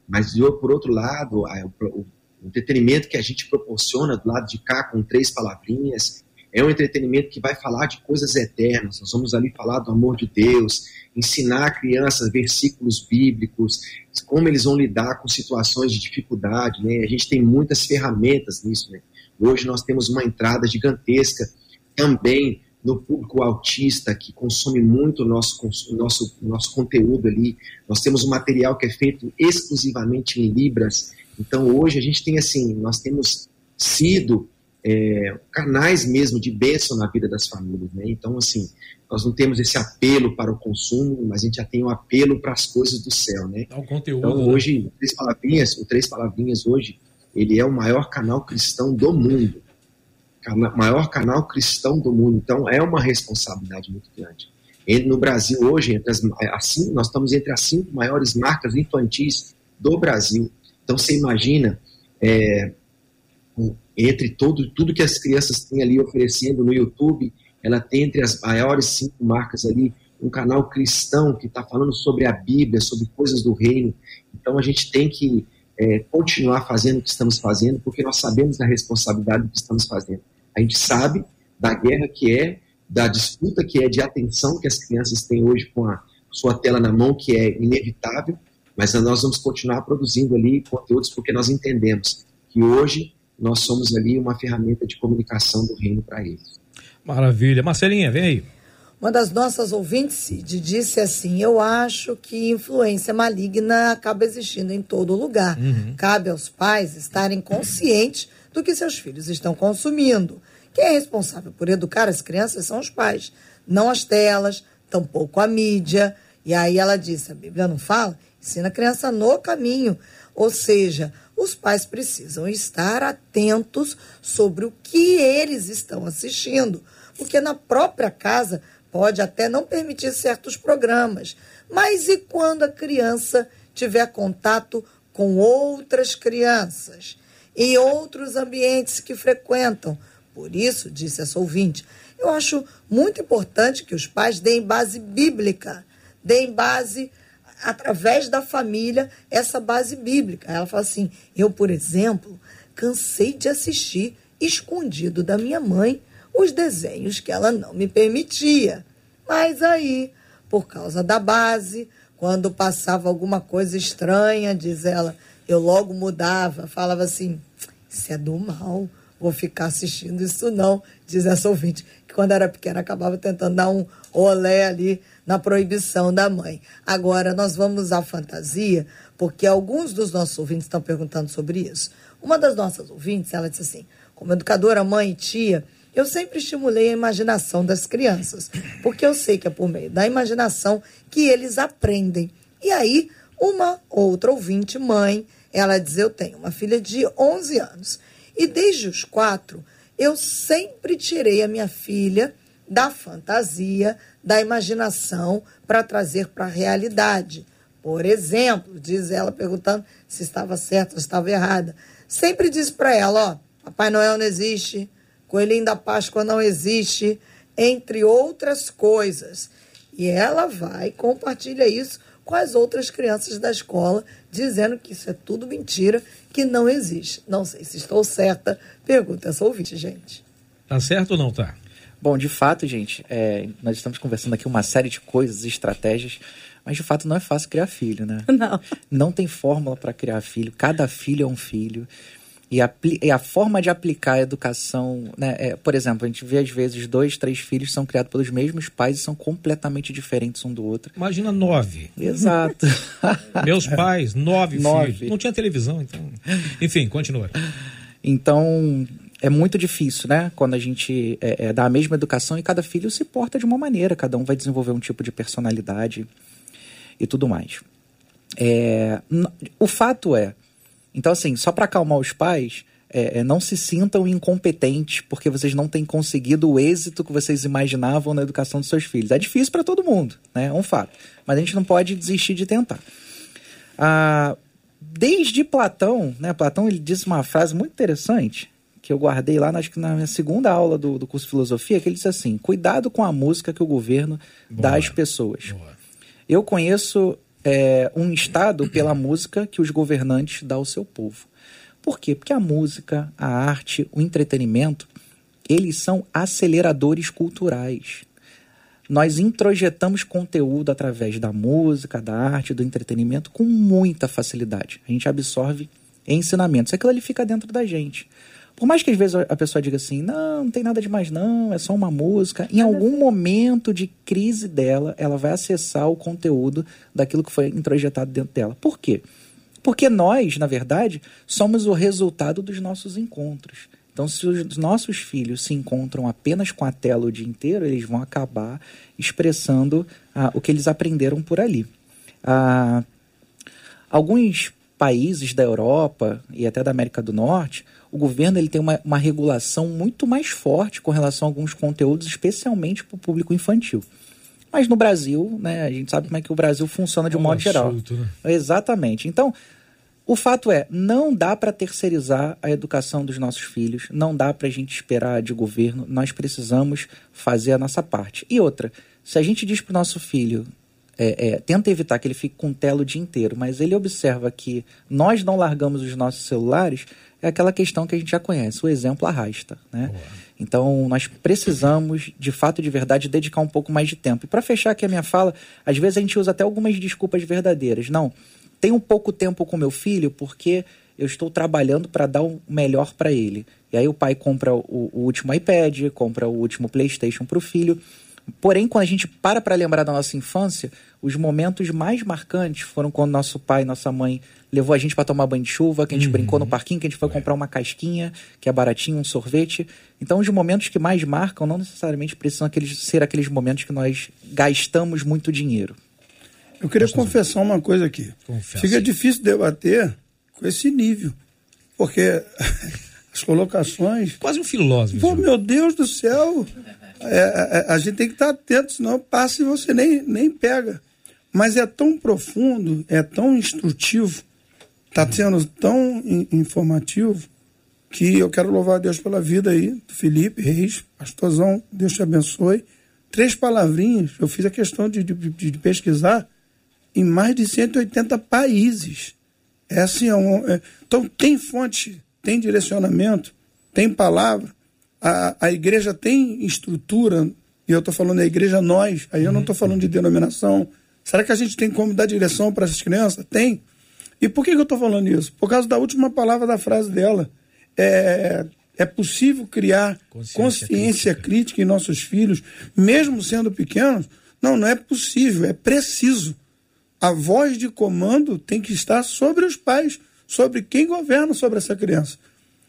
Speaker 6: Mas, por outro lado, o, entretenimento que a gente proporciona do lado de cá, com três palavrinhas, é um entretenimento que vai falar de coisas eternas. Nós vamos ali falar do amor de Deus, ensinar a criança versículos bíblicos, como eles vão lidar com situações de dificuldade, né? A gente tem muitas ferramentas nisso, né? Hoje nós temos uma entrada gigantesca também no público autista que consome muito nosso, nosso, nosso conteúdo ali. Nós temos um material que é feito exclusivamente em Libras. Então hoje a gente tem assim, nós temos sido é, canais mesmo de bênção na vida das famílias. Né? Então assim, nós não temos esse apelo para o consumo, mas a gente já tem um apelo para as coisas do céu. Né?
Speaker 1: o conteúdo,
Speaker 6: então
Speaker 1: né?
Speaker 6: hoje, o Três Palavrinhas, o Três Palavrinhas hoje, ele é o maior canal cristão do mundo maior canal cristão do mundo. Então, é uma responsabilidade muito grande. no Brasil, hoje, entre as, assim, nós estamos entre as cinco maiores marcas infantis do Brasil. Então, você imagina, é, entre todo, tudo que as crianças têm ali oferecendo no YouTube, ela tem entre as maiores cinco marcas ali um canal cristão que está falando sobre a Bíblia, sobre coisas do reino. Então, a gente tem que é, continuar fazendo o que estamos fazendo, porque nós sabemos da responsabilidade do que estamos fazendo. A gente sabe da guerra que é, da disputa que é de atenção que as crianças têm hoje com a sua tela na mão, que é inevitável, mas nós vamos continuar produzindo ali conteúdos porque nós entendemos que hoje nós somos ali uma ferramenta de comunicação do reino para eles.
Speaker 1: Maravilha. Marcelinha, vem aí.
Speaker 2: Uma das nossas ouvintes, Cid, disse assim: Eu acho que influência maligna acaba existindo em todo lugar. Uhum. Cabe aos pais estarem conscientes do que seus filhos estão consumindo. Quem é responsável por educar as crianças são os pais, não as telas, tampouco a mídia. E aí ela disse: a Bíblia não fala? Ensina a criança no caminho. Ou seja, os pais precisam estar atentos sobre o que eles estão assistindo. Porque na própria casa pode até não permitir certos programas. Mas e quando a criança tiver contato com outras crianças? em outros ambientes que frequentam. Por isso, disse essa ouvinte, eu acho muito importante que os pais deem base bíblica, deem base através da família, essa base bíblica. Ela fala assim: eu, por exemplo, cansei de assistir escondido da minha mãe os desenhos que ela não me permitia. Mas aí, por causa da base, quando passava alguma coisa estranha, diz ela, eu logo mudava, falava assim: isso é do mal, vou ficar assistindo isso não, diz essa ouvinte, que quando era pequena acabava tentando dar um olé ali na proibição da mãe. Agora, nós vamos usar fantasia, porque alguns dos nossos ouvintes estão perguntando sobre isso. Uma das nossas ouvintes, ela disse assim, como educadora, mãe e tia, eu sempre estimulei a imaginação das crianças, porque eu sei que é por meio da imaginação que eles aprendem. E aí, uma outra ouvinte, mãe, ela diz: Eu tenho uma filha de 11 anos e desde os quatro eu sempre tirei a minha filha da fantasia, da imaginação, para trazer para a realidade. Por exemplo, diz ela perguntando se estava certa ou estava errada. Sempre diz para ela: Ó, Papai Noel não existe, Coelhinho da Páscoa não existe, entre outras coisas. E ela vai compartilha isso com as outras crianças da escola, dizendo que isso é tudo mentira, que não existe. Não sei se estou certa. Pergunta essa ouvinte, gente.
Speaker 1: Tá certo ou não tá?
Speaker 3: Bom, de fato, gente, é, nós estamos conversando aqui uma série de coisas, estratégias, mas de fato não é fácil criar filho, né? [LAUGHS]
Speaker 4: Não.
Speaker 3: Não tem fórmula para criar filho, cada filho é um filho. E a, e a forma de aplicar a educação, né? É, por exemplo, a gente vê às vezes dois, três filhos são criados pelos mesmos pais e são completamente diferentes um do outro.
Speaker 1: Imagina nove.
Speaker 3: Exato. [LAUGHS]
Speaker 1: Meus pais, nove, nove, filhos. Não tinha televisão, então. Enfim, continua.
Speaker 3: Então, é muito difícil, né? Quando a gente é, é, dá a mesma educação e cada filho se porta de uma maneira, cada um vai desenvolver um tipo de personalidade e tudo mais. É, o fato é então, assim, só para acalmar os pais, é, é, não se sintam incompetentes porque vocês não têm conseguido o êxito que vocês imaginavam na educação dos seus filhos. É difícil para todo mundo, né? É um fato. Mas a gente não pode desistir de tentar. Ah, desde Platão, né? Platão ele disse uma frase muito interessante que eu guardei lá, acho que na minha segunda aula do, do curso de filosofia, que ele disse assim: cuidado com a música que o governo Boa. dá às pessoas. Boa. Eu conheço é, um Estado pela música que os governantes dão ao seu povo. Por quê? Porque a música, a arte, o entretenimento, eles são aceleradores culturais. Nós introjetamos conteúdo através da música, da arte, do entretenimento com muita facilidade. A gente absorve ensinamentos. Aquilo ali fica dentro da gente. Por mais que às vezes a pessoa diga assim, não, não tem nada demais não, é só uma música. Em algum momento de crise dela, ela vai acessar o conteúdo daquilo que foi introjetado dentro dela. Por quê? Porque nós, na verdade, somos o resultado dos nossos encontros. Então, se os nossos filhos se encontram apenas com a tela o dia inteiro, eles vão acabar expressando ah, o que eles aprenderam por ali. Ah, alguns países da Europa e até da América do Norte o governo ele tem uma, uma regulação muito mais forte com relação a alguns conteúdos, especialmente para o público infantil. Mas no Brasil, né, a gente sabe como é que o Brasil funciona de um modo geral. Né? Exatamente. Então, o fato é, não dá para terceirizar a educação dos nossos filhos, não dá para a gente esperar de governo, nós precisamos fazer a nossa parte. E outra, se a gente diz para o nosso filho, é, é, tenta evitar que ele fique com tela o dia inteiro, mas ele observa que nós não largamos os nossos celulares, é aquela questão que a gente já conhece, o exemplo arrasta, né? Então, nós precisamos, de fato, de verdade, dedicar um pouco mais de tempo. E para fechar aqui a minha fala, às vezes a gente usa até algumas desculpas verdadeiras. Não, tenho pouco tempo com meu filho porque eu estou trabalhando para dar o melhor para ele. E aí o pai compra o, o último iPad, compra o último PlayStation para o filho. Porém, quando a gente para para lembrar da nossa infância, os momentos mais marcantes foram quando nosso pai e nossa mãe levou a gente para tomar banho de chuva, que a gente uhum. brincou no parquinho, que a gente foi comprar uma casquinha, que é baratinho, um sorvete. Então, os momentos que mais marcam não necessariamente precisam aqueles, ser aqueles momentos que nós gastamos muito dinheiro.
Speaker 5: Eu queria confessar uma coisa aqui. Confesso. Fica difícil debater com esse nível, porque [LAUGHS] as colocações.
Speaker 1: Quase um filósofo.
Speaker 5: Pô, meu Deus do céu! É, a, é, a, gente tem que estar atento, senão passa e você nem, nem pega. Mas é tão profundo, é tão instrutivo, está sendo tão in, informativo, que eu quero louvar a Deus pela vida aí do Felipe Reis, pastorzão, Deus te abençoe. Três palavrinhas, eu fiz a questão de, de, de pesquisar em mais de 180 países. É assim, é um, é, então tem fonte, tem direcionamento, tem palavra. A, a igreja tem estrutura, e eu estou falando da igreja nós, aí eu não estou falando de denominação, Será que a gente tem como dar direção para essas crianças? Tem. E por que, que eu estou falando isso? Por causa da última palavra da frase dela. É, é possível criar consciência, consciência crítica. crítica em nossos filhos, mesmo sendo pequenos? Não, não é possível, é preciso. A voz de comando tem que estar sobre os pais, sobre quem governa sobre essa criança.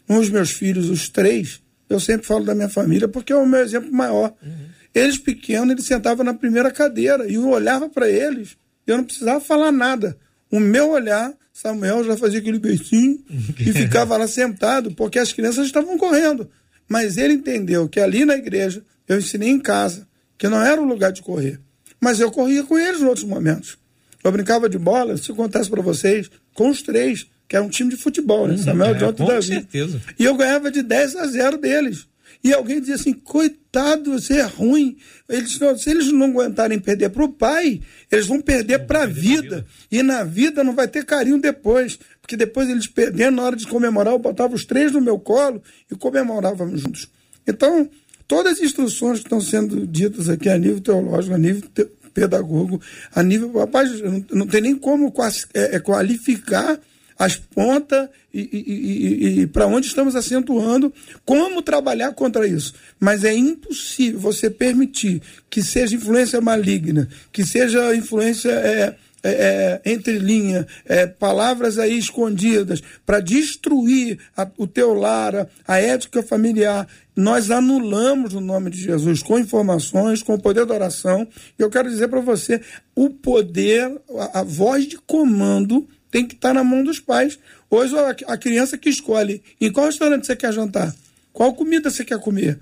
Speaker 5: Os meus filhos, os três, eu sempre falo da minha família porque é o meu exemplo maior. Uhum. Eles pequenos, eles sentavam na primeira cadeira e eu olhava para eles, eu não precisava falar nada. O meu olhar, Samuel já fazia aquele beicinho [LAUGHS] e ficava lá sentado, porque as crianças estavam correndo. Mas ele entendeu que ali na igreja, eu ensinei em casa, que não era o lugar de correr. Mas eu corria com eles em outros momentos. Eu brincava de bola, se eu contasse para vocês, com os três, que era um time de futebol, né? Uhum, Samuel, é, Jonathan e Davi.
Speaker 1: certeza.
Speaker 5: E eu ganhava de 10 a 0 deles. E alguém dizia assim: coitado, você é ruim. Eles, se eles não aguentarem perder para o pai, eles vão perder para a vida. vida. E na vida não vai ter carinho depois. Porque depois eles perdendo, na hora de comemorar, eu botava os três no meu colo e comemorávamos juntos. Então, todas as instruções que estão sendo ditas aqui a nível teológico, a nível te pedagogo, a nível. Rapaz, não, não tem nem como é, é, qualificar as pontas e, e, e, e para onde estamos acentuando, como trabalhar contra isso. Mas é impossível você permitir que seja influência maligna, que seja influência. É, é, é, entre linha, é, palavras aí escondidas para destruir a, o teu lar, a, a, ética familiar. Nós anulamos o nome de Jesus com informações, com o poder da oração. E eu quero dizer para você: o poder, a, a voz de comando tem que estar na mão dos pais. Hoje a criança que escolhe em qual restaurante você quer jantar, qual comida você quer comer,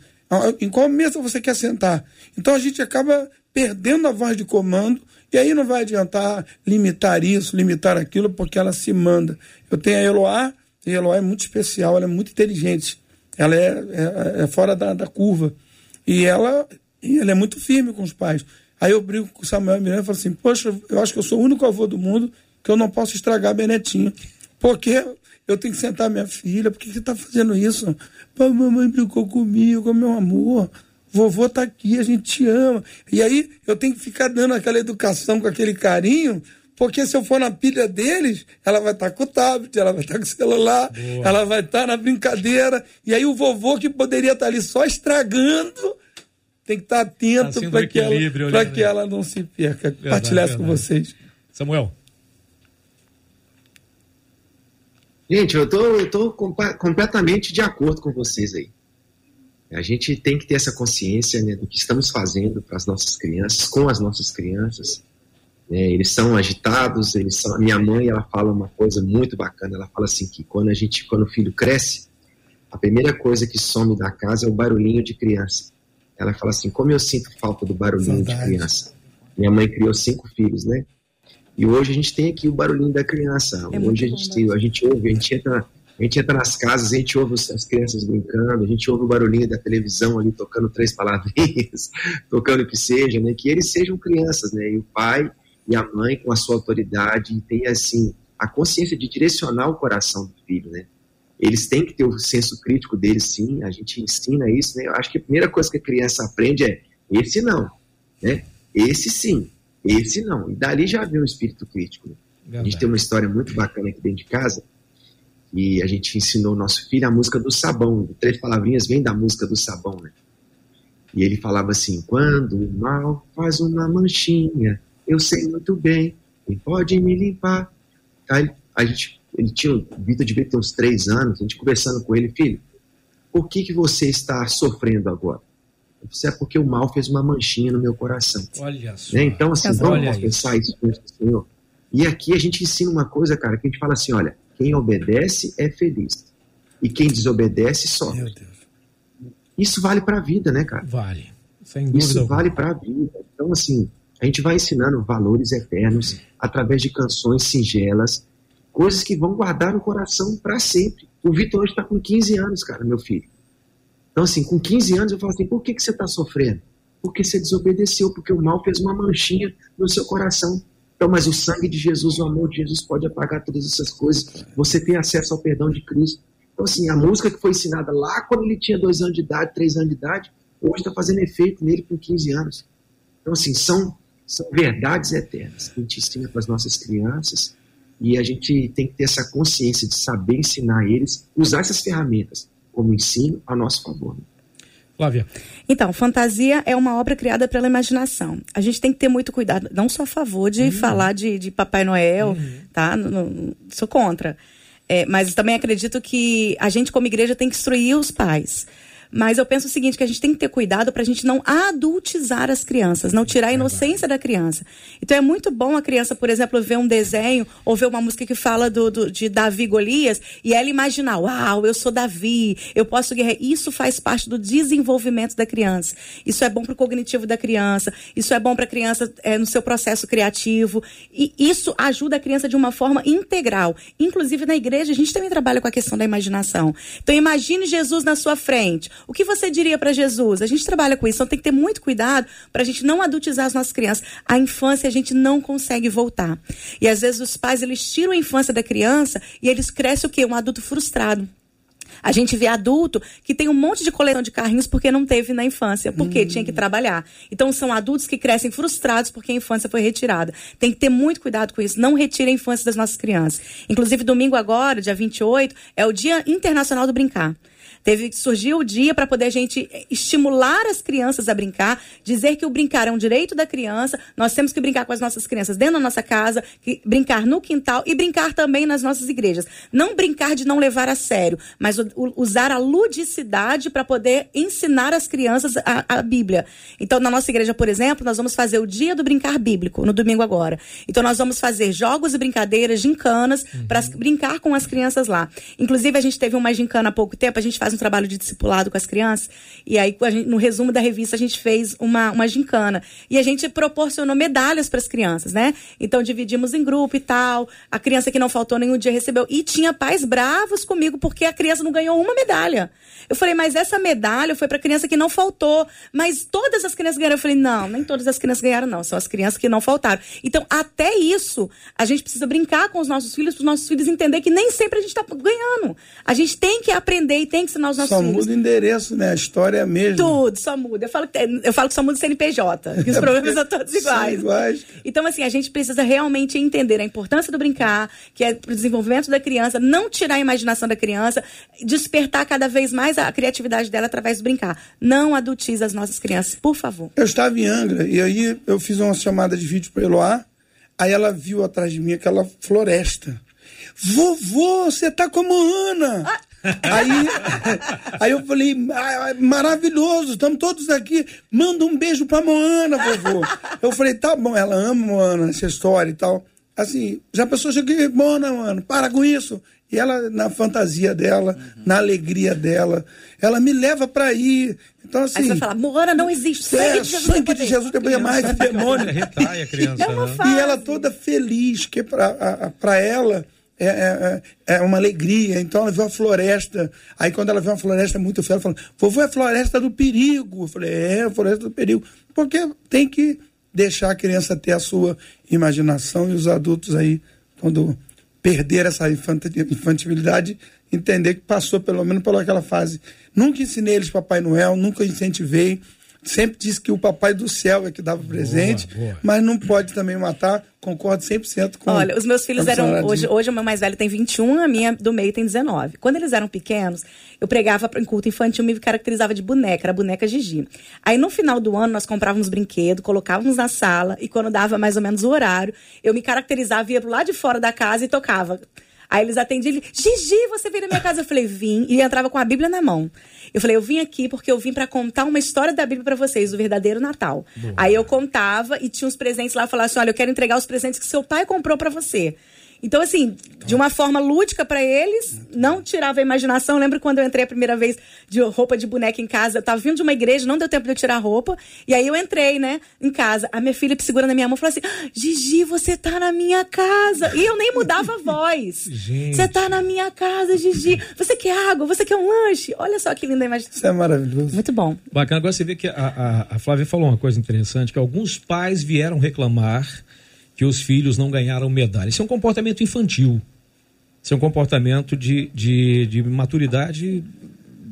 Speaker 5: em qual mesa você quer sentar. Então a gente acaba perdendo a voz de comando e aí não vai adiantar limitar isso, limitar aquilo, porque ela se manda. Eu tenho a Eloá, e a Eloá é muito especial, ela é muito inteligente, ela é, é, é fora da, da, curva. E ela, e ela é muito firme com os pais. Aí eu brigo com o Samuel Miranda e falo assim: Poxa, eu acho que eu sou o único avô do mundo que eu não posso estragar a Benetinha. Porque eu tenho que sentar minha filha, por que você está fazendo isso? Pô, mamãe brincou comigo, meu amor. Vovô está aqui, a gente te ama. E aí eu tenho que ficar dando aquela educação com aquele carinho, porque se eu for na pilha deles, ela vai estar tá com o tablet, ela vai estar tá com o celular, Boa. ela vai estar tá na brincadeira. E aí o vovô que poderia estar ali só estragando, tem que estar atento tá para que, ela, que ela não se perca. Compartilhar com vocês.
Speaker 1: Samuel.
Speaker 6: Gente, eu tô completamente de acordo com vocês aí. A gente tem que ter essa consciência né, do que estamos fazendo para as nossas crianças, com as nossas crianças. Né, eles são agitados, eles são. Minha mãe ela fala uma coisa muito bacana. Ela fala assim que quando a gente, quando o filho cresce, a primeira coisa que some da casa é o barulhinho de criança. Ela fala assim: como eu sinto falta do barulhinho Saudade. de criança. Minha mãe criou cinco filhos, né? E hoje a gente tem aqui o barulhinho da criança. É hoje a gente, tem, a gente ouve, a gente entra, a gente entra nas casas, a gente ouve as crianças brincando, a gente ouve o barulhinho da televisão ali tocando três palavrinhas, [LAUGHS] tocando o que seja, né? Que eles sejam crianças, né? E o pai e a mãe com a sua autoridade tem assim a consciência de direcionar o coração do filho, né? Eles têm que ter o senso crítico deles, sim. A gente ensina isso, né? Eu acho que a primeira coisa que a criança aprende é esse não, né? Esse sim. Esse não. E dali já vem o espírito crítico. Né? A gente tem uma história muito bacana aqui dentro de casa. E a gente ensinou o nosso filho a música do sabão. Três palavrinhas vem da música do sabão, né? E ele falava assim: quando o mal faz uma manchinha, eu sei muito bem, quem pode me limpar. Aí a gente, ele tinha, o Vitor devia ter uns três anos, a gente conversando com ele, filho, por que, que você está sofrendo agora? Isso é porque o mal fez uma manchinha no meu coração.
Speaker 1: Olha só.
Speaker 6: Né? Então, assim, vamos confessar isso com o Senhor. E aqui a gente ensina uma coisa, cara, que a gente fala assim: olha, quem obedece é feliz. E quem desobedece sofre. Meu Deus. Isso vale para a vida, né, cara?
Speaker 1: Vale.
Speaker 6: Sem dúvida. Isso vale para a vida. Então, assim, a gente vai ensinando valores eternos através de canções singelas, coisas que vão guardar no coração para sempre. O Vitor hoje está com 15 anos, cara, meu filho. Então, assim, com 15 anos eu falo assim: por que, que você está sofrendo? Porque você desobedeceu, porque o mal fez uma manchinha no seu coração. Então, mas o sangue de Jesus, o amor de Jesus pode apagar todas essas coisas. Você tem acesso ao perdão de Cristo. Então, assim, a música que foi ensinada lá quando ele tinha dois anos de idade, três anos de idade, hoje está fazendo efeito nele com 15 anos. Então, assim, são, são verdades eternas que a gente ensina para as nossas crianças E a gente tem que ter essa consciência de saber ensinar eles, usar essas ferramentas como ensino a nosso favor.
Speaker 1: Flávia.
Speaker 4: Então, fantasia é uma obra criada pela imaginação. A gente tem que ter muito cuidado, não só a favor de uhum. falar de, de, Papai Noel, uhum. tá? Não, não, sou contra. É, mas também acredito que a gente, como igreja, tem que instruir os pais. Mas eu penso o seguinte, que a gente tem que ter cuidado para a gente não adultizar as crianças, não tirar a inocência da criança. Então é muito bom a criança, por exemplo, ver um desenho ou ver uma música que fala do, do de Davi Golias e ela imaginar, uau, eu sou Davi, eu posso guerrear. Isso faz parte do desenvolvimento da criança. Isso é bom para o cognitivo da criança, isso é bom para a criança é, no seu processo criativo. E isso ajuda a criança de uma forma integral. Inclusive na igreja, a gente também trabalha com a questão da imaginação. Então imagine Jesus na sua frente. O que você diria para Jesus? A gente trabalha com isso, então tem que ter muito cuidado para a gente não adultizar as nossas crianças. A infância a gente não consegue voltar. E às vezes os pais eles tiram a infância da criança e eles crescem o quê? Um adulto frustrado. A gente vê adulto que tem um monte de coleção de carrinhos porque não teve na infância, porque hum. tinha que trabalhar. Então são adultos que crescem frustrados porque a infância foi retirada. Tem que ter muito cuidado com isso. Não retire a infância das nossas crianças. Inclusive, domingo agora, dia 28, é o Dia Internacional do Brincar. Teve que surgir o dia para poder a gente estimular as crianças a brincar, dizer que o brincar é um direito da criança, nós temos que brincar com as nossas crianças dentro da nossa casa, que, brincar no quintal e brincar também nas nossas igrejas. Não brincar de não levar a sério, mas o, o, usar a ludicidade para poder ensinar as crianças a, a, Bíblia. Então, na nossa igreja, por exemplo, nós vamos fazer o dia do brincar bíblico, no domingo agora. Então, nós vamos fazer jogos e brincadeiras, gincanas, uhum. para brincar com as crianças lá. Inclusive, a gente teve uma gincana há pouco tempo, a gente faz um trabalho de discipulado com as crianças. E aí, gente, no resumo da revista, a gente fez uma, uma gincana. E a gente proporcionou medalhas para as crianças, né? Então, dividimos em grupo e tal. A criança que não faltou nenhum dia recebeu. E tinha pais bravos comigo porque a criança não ganhou uma medalha. Eu falei, mas essa medalha foi para criança que não faltou. Mas todas as crianças ganharam. Eu falei, não, nem todas as crianças ganharam, não. São as crianças que não faltaram. Então, até isso, a gente precisa brincar com os nossos filhos, para os nossos filhos entender que nem sempre a gente está ganhando. A gente tem que aprender e tem que ensinar os nossos
Speaker 5: só
Speaker 4: filhos.
Speaker 5: Só muda o endereço, né? A história é a mesma.
Speaker 4: Tudo, só muda. Eu falo, eu falo que só muda o CNPJ, [LAUGHS] que os problemas são todos iguais. São iguais. Então, assim, a gente precisa realmente entender a importância do brincar, que é para o desenvolvimento da criança, não tirar a imaginação da criança, despertar cada vez mais a criatividade dela através do brincar. Não adultize as nossas crianças, por favor.
Speaker 5: Eu estava em Angra e aí eu fiz uma chamada de vídeo para Eloá, aí ela viu atrás de mim aquela floresta. Vovô, você tá como Ana. Ah. Aí, aí eu falei, ah, maravilhoso, estamos todos aqui. Manda um beijo pra Moana, vovô. Eu falei, tá bom, ela ama Moana, essa história e tal. Assim, já pensou, cheguei, Moana, mano, para com isso. E ela, na fantasia dela, uhum. na alegria dela, ela me leva para ir. Então, assim. Aí
Speaker 4: você fala, Moana não existe.
Speaker 5: Sangue é, de Jesus, sangue de Jesus tem mais de demônio.
Speaker 1: Retrai a criança. É
Speaker 5: né? E ela toda feliz, que para ela é, é, é, é uma alegria. Então ela viu a floresta. Aí quando ela viu uma floresta muito feia, ela falou: Vovô, é a floresta do perigo. Eu falei: É, a floresta do perigo. Porque tem que deixar a criança ter a sua imaginação e os adultos aí, quando perder essa infantilidade, entender que passou pelo menos por aquela fase. Nunca ensinei eles Papai Noel, nunca incentivei sempre disse que o papai do céu é que dava presente, boa, boa. mas não pode também matar. Concordo 100% com
Speaker 4: Olha, os meus filhos eram. Hoje, hoje o meu mais velho tem 21, a minha do meio tem 19. Quando eles eram pequenos, eu pregava em culto infantil, me caracterizava de boneca, era boneca Gigi. Aí no final do ano nós comprávamos brinquedo, colocávamos na sala e quando dava mais ou menos o horário, eu me caracterizava, ia pro lado de fora da casa e tocava. Aí eles atendiam ele, Gigi, você veio na minha casa? Eu falei, vim. E entrava com a Bíblia na mão. Eu falei, eu vim aqui porque eu vim para contar uma história da Bíblia para vocês, o verdadeiro Natal. Boa. Aí eu contava e tinha uns presentes lá, falava assim, olha, eu quero entregar os presentes que seu pai comprou para você. Então, assim, de uma forma lúdica para eles, não tirava a imaginação. Eu lembro quando eu entrei a primeira vez de roupa de boneca em casa. Eu tava vindo de uma igreja, não deu tempo de eu tirar a roupa. E aí eu entrei, né, em casa. A minha filha segura na minha mão e falou assim: ah, Gigi, você tá na minha casa. E eu nem mudava a voz. [LAUGHS] Você tá na minha casa, Gigi. Você quer água? Você quer um lanche? Olha só que linda a imagem.
Speaker 5: Isso é maravilhoso.
Speaker 4: Muito bom.
Speaker 1: Bacana. Agora você vê que a, a, a Flávia falou uma coisa interessante: que alguns pais vieram reclamar que os filhos não ganharam medalha. Isso é um comportamento infantil. Isso é um comportamento de, de, de maturidade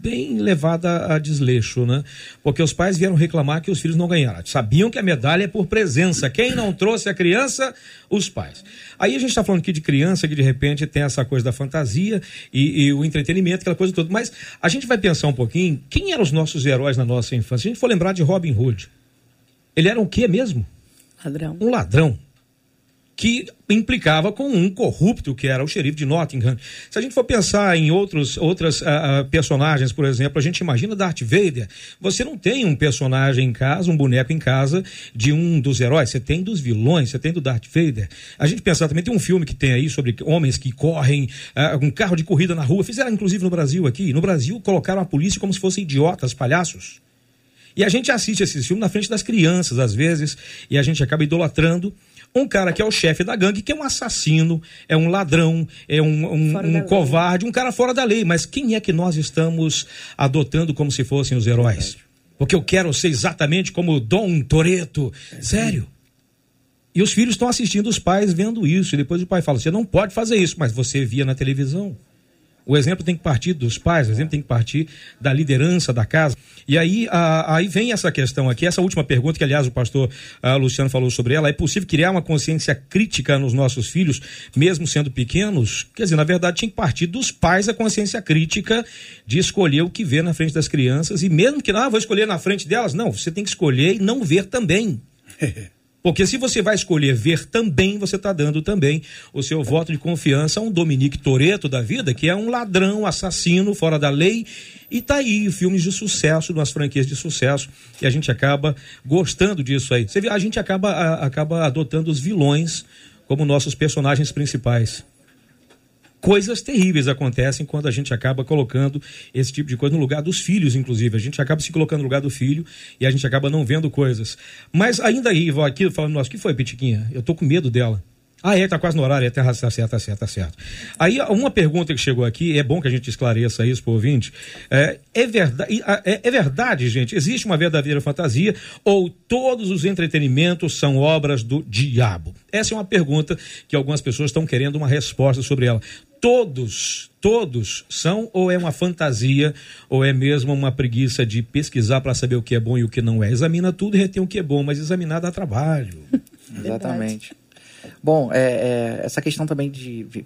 Speaker 1: bem levada a desleixo, né? Porque os pais vieram reclamar que os filhos não ganharam. Sabiam que a medalha é por presença. Quem não trouxe a criança? Os pais. Aí a gente está falando aqui de criança que de repente tem essa coisa da fantasia e, e, o entretenimento, aquela coisa toda. Mas a gente vai pensar um pouquinho, quem eram os nossos heróis na nossa infância? Se a gente for lembrar de Robin Hood, ele era o quê mesmo?
Speaker 4: Ladrão.
Speaker 1: Um ladrão que implicava com um corrupto que era o xerife de Nottingham. Se a gente for pensar em outros, outras uh, personagens, por exemplo, a gente imagina Darth Vader. Você não tem um personagem em casa, um boneco em casa de um dos heróis. Você tem dos vilões, você tem do Darth Vader. A gente pensar também tem um filme que tem aí sobre homens que correm uh, um carro de corrida na rua. Fizeram inclusive no Brasil aqui. No Brasil colocaram a polícia como se fossem idiotas, palhaços. E a gente assiste esses filmes na frente das crianças, às vezes, e a gente acaba idolatrando um cara que é o chefe da gangue, que é um assassino, é um ladrão, é um, um, um covarde, um cara fora da lei. Mas quem é que nós estamos adotando como se fossem os heróis? Porque eu quero ser exatamente como Dom Toreto. Sério. E os filhos estão assistindo os pais vendo isso. E depois o pai fala: você não pode fazer isso, mas você via na televisão. O exemplo tem que partir dos pais, o exemplo tem que partir da liderança da casa. E aí, a, aí vem essa questão aqui, essa última pergunta, que aliás o pastor a, Luciano falou sobre ela. É possível criar uma consciência crítica nos nossos filhos, mesmo sendo pequenos? Quer dizer, na verdade, tinha que partir dos pais a consciência crítica de escolher o que vê na frente das crianças. E mesmo que, não, ah, vou escolher na frente delas. Não, você tem que escolher e não ver também. [LAUGHS] Porque se você vai escolher ver também, você está dando também o seu voto de confiança a um Dominique Toreto da vida, que é um ladrão, assassino, fora da lei. E tá aí filmes de sucesso, nas franquias de sucesso, e a gente acaba gostando disso aí. Você vê, a gente acaba, a, acaba adotando os vilões como nossos personagens principais coisas terríveis acontecem quando a gente acaba colocando esse tipo de coisa no lugar dos filhos, inclusive. A gente acaba se colocando no lugar do filho e a gente acaba não vendo coisas. Mas ainda aí, vou aqui falando, nossa, o que foi, Pitiquinha? Eu tô com medo dela. Ah, é, tá quase no horário, é, tá, tá certo, tá certo, tá certo. Aí, uma pergunta que chegou aqui, é bom que a gente esclareça isso para o ouvinte. É, é, verdade, é, é verdade, gente, existe uma verdadeira fantasia ou todos os entretenimentos são obras do diabo? Essa é uma pergunta que algumas pessoas estão querendo uma resposta sobre ela todos, todos são ou é uma fantasia ou é mesmo uma preguiça de pesquisar para saber o que é bom e o que não é? Examina tudo e retém o que é bom, mas examinar dá trabalho. [LAUGHS]
Speaker 3: Exatamente. Bom, é, é, essa questão também de, de,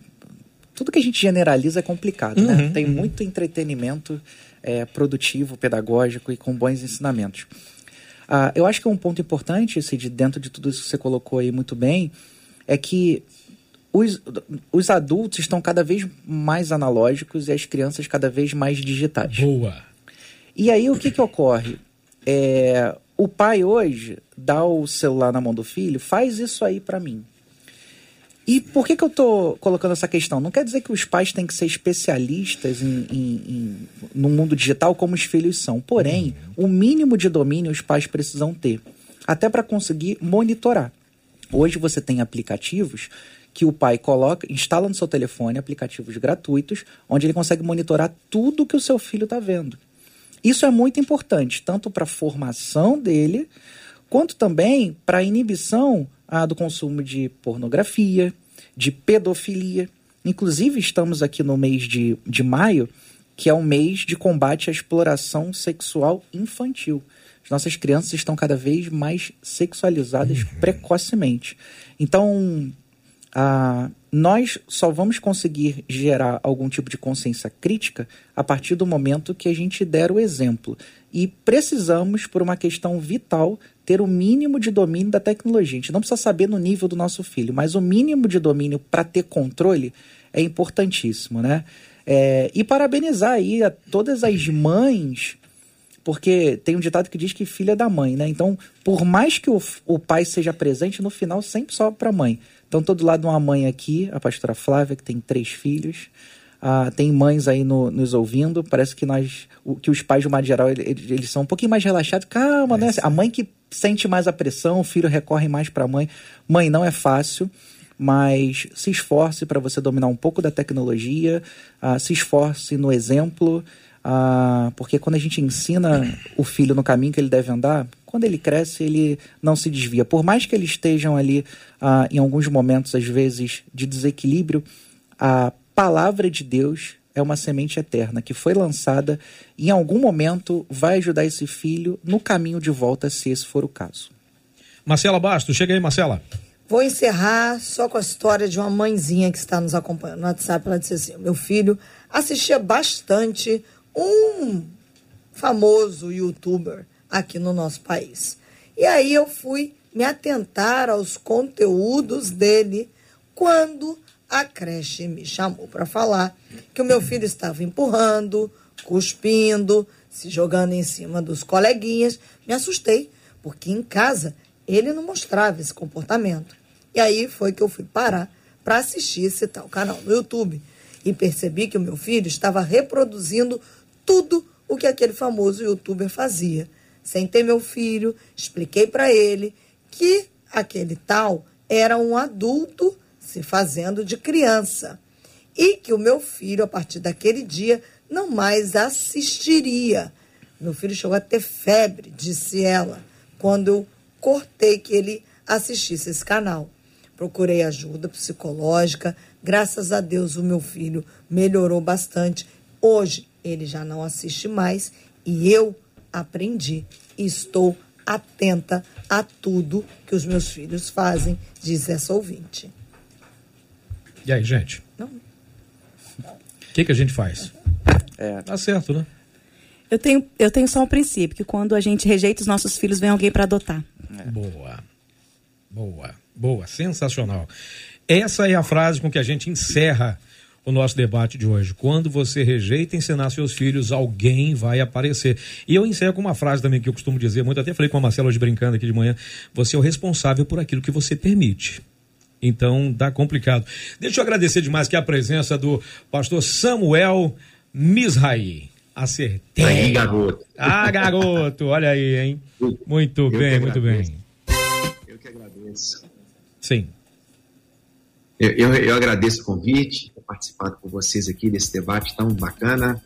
Speaker 3: Tudo que a gente generaliza é complicado, né? uhum, né? Tem uhum. muito entretenimento é, produtivo, pedagógico e com bons ensinamentos. Ah, eu acho que um ponto importante, de dentro de tudo isso que você colocou aí muito bem, é que os, os adultos estão cada vez mais analógicos e as crianças cada vez mais digitais.
Speaker 1: Boa!
Speaker 3: E aí o que, que ocorre? É, o pai hoje dá o celular na mão do filho, faz isso aí para mim. E por que, que eu estou colocando essa questão? Não quer dizer que os pais têm que ser especialistas em, em, em, no mundo digital como os filhos são. Porém, o mínimo de domínio os pais precisam ter, até para conseguir monitorar. Hoje você tem aplicativos que o pai coloca, instala no seu telefone aplicativos gratuitos, onde ele consegue monitorar tudo que o seu filho está vendo. Isso é muito importante, tanto para a formação dele, quanto também para a inibição ah, do consumo de pornografia, de pedofilia. Inclusive, estamos aqui no mês de, de maio, que é o mês de combate à exploração sexual infantil. As nossas crianças estão cada vez mais sexualizadas uhum. precocemente. Então, ah, nós só vamos conseguir gerar algum tipo de consciência crítica a partir do momento que a gente der o exemplo. E precisamos, por uma questão vital, ter o mínimo de domínio da tecnologia. A gente não precisa saber no nível do nosso filho, mas o mínimo de domínio para ter controle é importantíssimo, né? É, e parabenizar aí a todas as mães, porque tem um ditado que diz que filha é da mãe, né? Então, por mais que o, o pai seja presente, no final sempre sobe para a mãe. Então, todo lado uma mãe aqui, a pastora Flávia, que tem três filhos. Ah, tem mães aí no, nos ouvindo. Parece que nós, o, que os pais de uma geral, eles, eles, são um pouquinho mais relaxados. Calma, é, né? Sim. A mãe que sente mais a pressão, o filho recorre mais para a mãe. Mãe, não é fácil, mas se esforce para você dominar um pouco da tecnologia, ah, se esforce no exemplo. Ah, porque quando a gente ensina o filho no caminho que ele deve andar, quando ele cresce, ele não se desvia. Por mais que eles estejam ali, ah, em alguns momentos, às vezes, de desequilíbrio, a palavra de Deus é uma semente eterna que foi lançada e em algum momento vai ajudar esse filho no caminho de volta, se esse for o caso.
Speaker 1: Marcela Bastos, chega aí, Marcela.
Speaker 2: Vou encerrar só com a história de uma mãezinha que está nos acompanhando no WhatsApp. Ela disse assim: meu filho assistia bastante um famoso youtuber aqui no nosso país. E aí eu fui me atentar aos conteúdos dele quando a creche me chamou para falar que o meu filho estava empurrando, cuspindo, se jogando em cima dos coleguinhas. Me assustei, porque em casa ele não mostrava esse comportamento. E aí foi que eu fui parar para assistir esse tal canal no YouTube. E percebi que o meu filho estava reproduzindo tudo o que aquele famoso youtuber fazia. Sentei meu filho, expliquei para ele que aquele tal era um adulto se fazendo de criança. E que o meu filho, a partir daquele dia, não mais assistiria. Meu filho chegou a ter febre, disse ela, quando eu cortei que ele assistisse esse canal. Procurei ajuda psicológica. Graças a Deus, o meu filho melhorou bastante. Hoje, ele já não assiste mais e eu aprendi e estou atenta a tudo que os meus filhos fazem, diz essa ouvinte.
Speaker 1: E aí, gente? Não. O que, que a gente faz? É. Tá certo, né?
Speaker 4: Eu tenho, eu tenho só um princípio, que quando a gente rejeita os nossos filhos, vem alguém para adotar.
Speaker 1: É. Boa. Boa. Boa. Sensacional. Essa é a frase com que a gente encerra o nosso debate de hoje. Quando você rejeita ensinar seus filhos, alguém vai aparecer. E eu encerro com uma frase também que eu costumo dizer muito, até falei com a Marcela hoje brincando aqui de manhã, você é o responsável por aquilo que você permite. Então, dá complicado. Deixa eu agradecer demais aqui a presença do pastor Samuel Misraí. Acertei.
Speaker 6: Aí, garoto.
Speaker 1: Ah, garoto, olha aí, hein? Muito eu bem, muito bem.
Speaker 6: Eu que agradeço.
Speaker 1: Sim.
Speaker 6: Eu, eu, eu agradeço o convite, participado com vocês aqui desse debate tão bacana.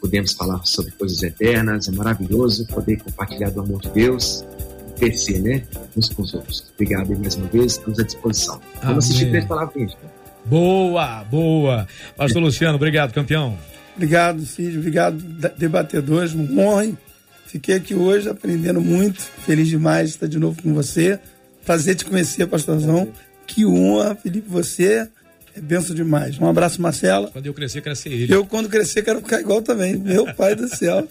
Speaker 6: Podemos falar sobre coisas eternas, é maravilhoso poder compartilhar do amor de Deus crescer, né? Uns com os outros. Obrigado mais uma vez, estamos à disposição. Vamos assistir três palavrinhas.
Speaker 1: Boa, boa. Pastor Luciano, obrigado, campeão.
Speaker 5: Obrigado, Cid. Obrigado, debatedores. Um honra. Fiquei aqui hoje aprendendo muito. Feliz demais de estar de novo com você. Prazer te conhecer, pastorzão. Que honra, Felipe, você. Benção demais. Um abraço, Marcela.
Speaker 1: Quando eu crescer, crescer ele.
Speaker 5: Eu, quando crescer, quero ficar igual também. Meu pai do céu.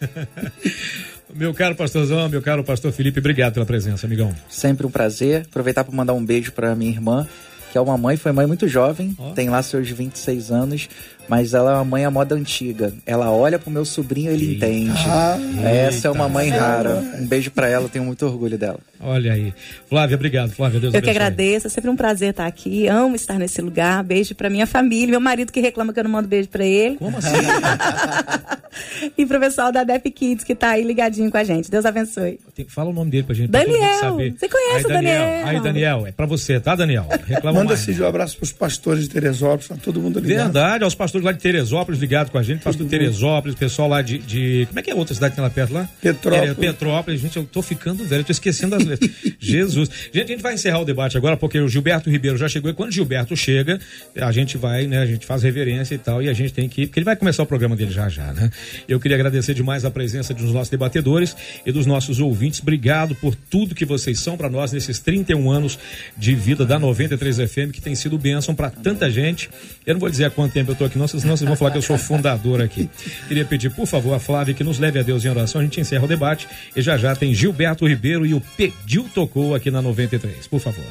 Speaker 5: [LAUGHS]
Speaker 1: meu caro pastorzão, meu caro pastor Felipe, obrigado pela presença, amigão.
Speaker 3: Sempre um prazer. Aproveitar para mandar um beijo para minha irmã, que é uma mãe, foi mãe muito jovem, oh. tem lá seus 26 anos, mas ela é uma mãe à moda antiga. Ela olha pro meu sobrinho, ele Eita. entende. Ah, Essa é uma mãe rara. Um beijo para ela, tenho muito orgulho dela.
Speaker 1: Olha aí. Flávia, obrigado. Flávia, Deus
Speaker 4: Eu abençoe. que agradeço, é sempre um prazer estar aqui. Amo estar nesse lugar. Beijo para minha família, meu marido que reclama que eu não mando beijo para ele.
Speaker 1: Como [LAUGHS] assim?
Speaker 4: e pro pessoal da Dep Kids que tá aí ligadinho com a gente. Deus abençoe.
Speaker 1: Fala o nome dele pra gente.
Speaker 4: Daniel. saber. Você conhece aí, o Daniel? Daniel?
Speaker 1: Aí, Daniel, é pra você, tá, Daniel?
Speaker 5: Reclama Manda mais. um abraço pros pastores de Teresópolis, tá todo mundo ligado.
Speaker 1: Verdade, aos pastores lá de Teresópolis ligado com a gente, pastor Teresópolis, pessoal lá de, de, Como é que é a outra cidade que tem lá perto lá?
Speaker 5: Petrópolis. É,
Speaker 1: Petrópolis. Gente, eu tô ficando velho, eu tô esquecendo as letras. [LAUGHS] Jesus. Gente, a gente vai encerrar o debate agora, porque o Gilberto Ribeiro já chegou, e quando o Gilberto chega, a gente vai, né, a gente faz reverência e tal, e a gente tem que ir, porque ele vai começar o programa dele já já, né? Eu queria agradecer demais a presença dos nossos debatedores e dos nossos ouvintes. Obrigado por tudo que vocês são para nós nesses 31 anos de vida da 93 FM, que tem sido bênção para tanta gente. Eu não vou dizer há quanto tempo eu estou aqui, não, senão vocês vão falar que eu sou fundador aqui. Queria pedir, por favor, a Flávia que nos leve a Deus em oração. A gente encerra o debate e já já tem Gilberto Ribeiro e o Pediu Tocou aqui na 93. Por favor.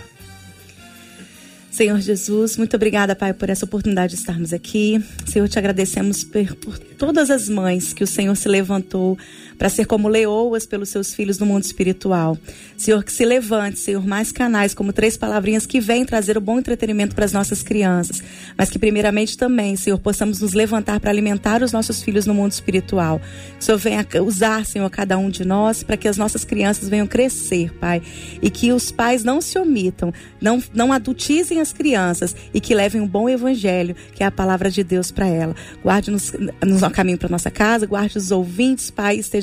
Speaker 4: Senhor Jesus, muito obrigada, Pai, por essa oportunidade de estarmos aqui. Senhor, te agradecemos por, por todas as mães que o Senhor se levantou para ser como leoas pelos seus filhos no mundo espiritual. Senhor, que se levante, Senhor, mais canais, como três palavrinhas que vêm trazer o bom entretenimento para as nossas crianças, mas que primeiramente também, Senhor, possamos nos levantar para alimentar os nossos filhos no mundo espiritual. Que o Senhor venha usar, Senhor, cada um de nós para que as nossas crianças venham crescer, Pai, e que os pais não se omitam, não, não adultizem as crianças e que levem um bom evangelho, que é a palavra de Deus para ela. Guarde-nos no caminho para nossa casa, guarde os ouvintes, Pai,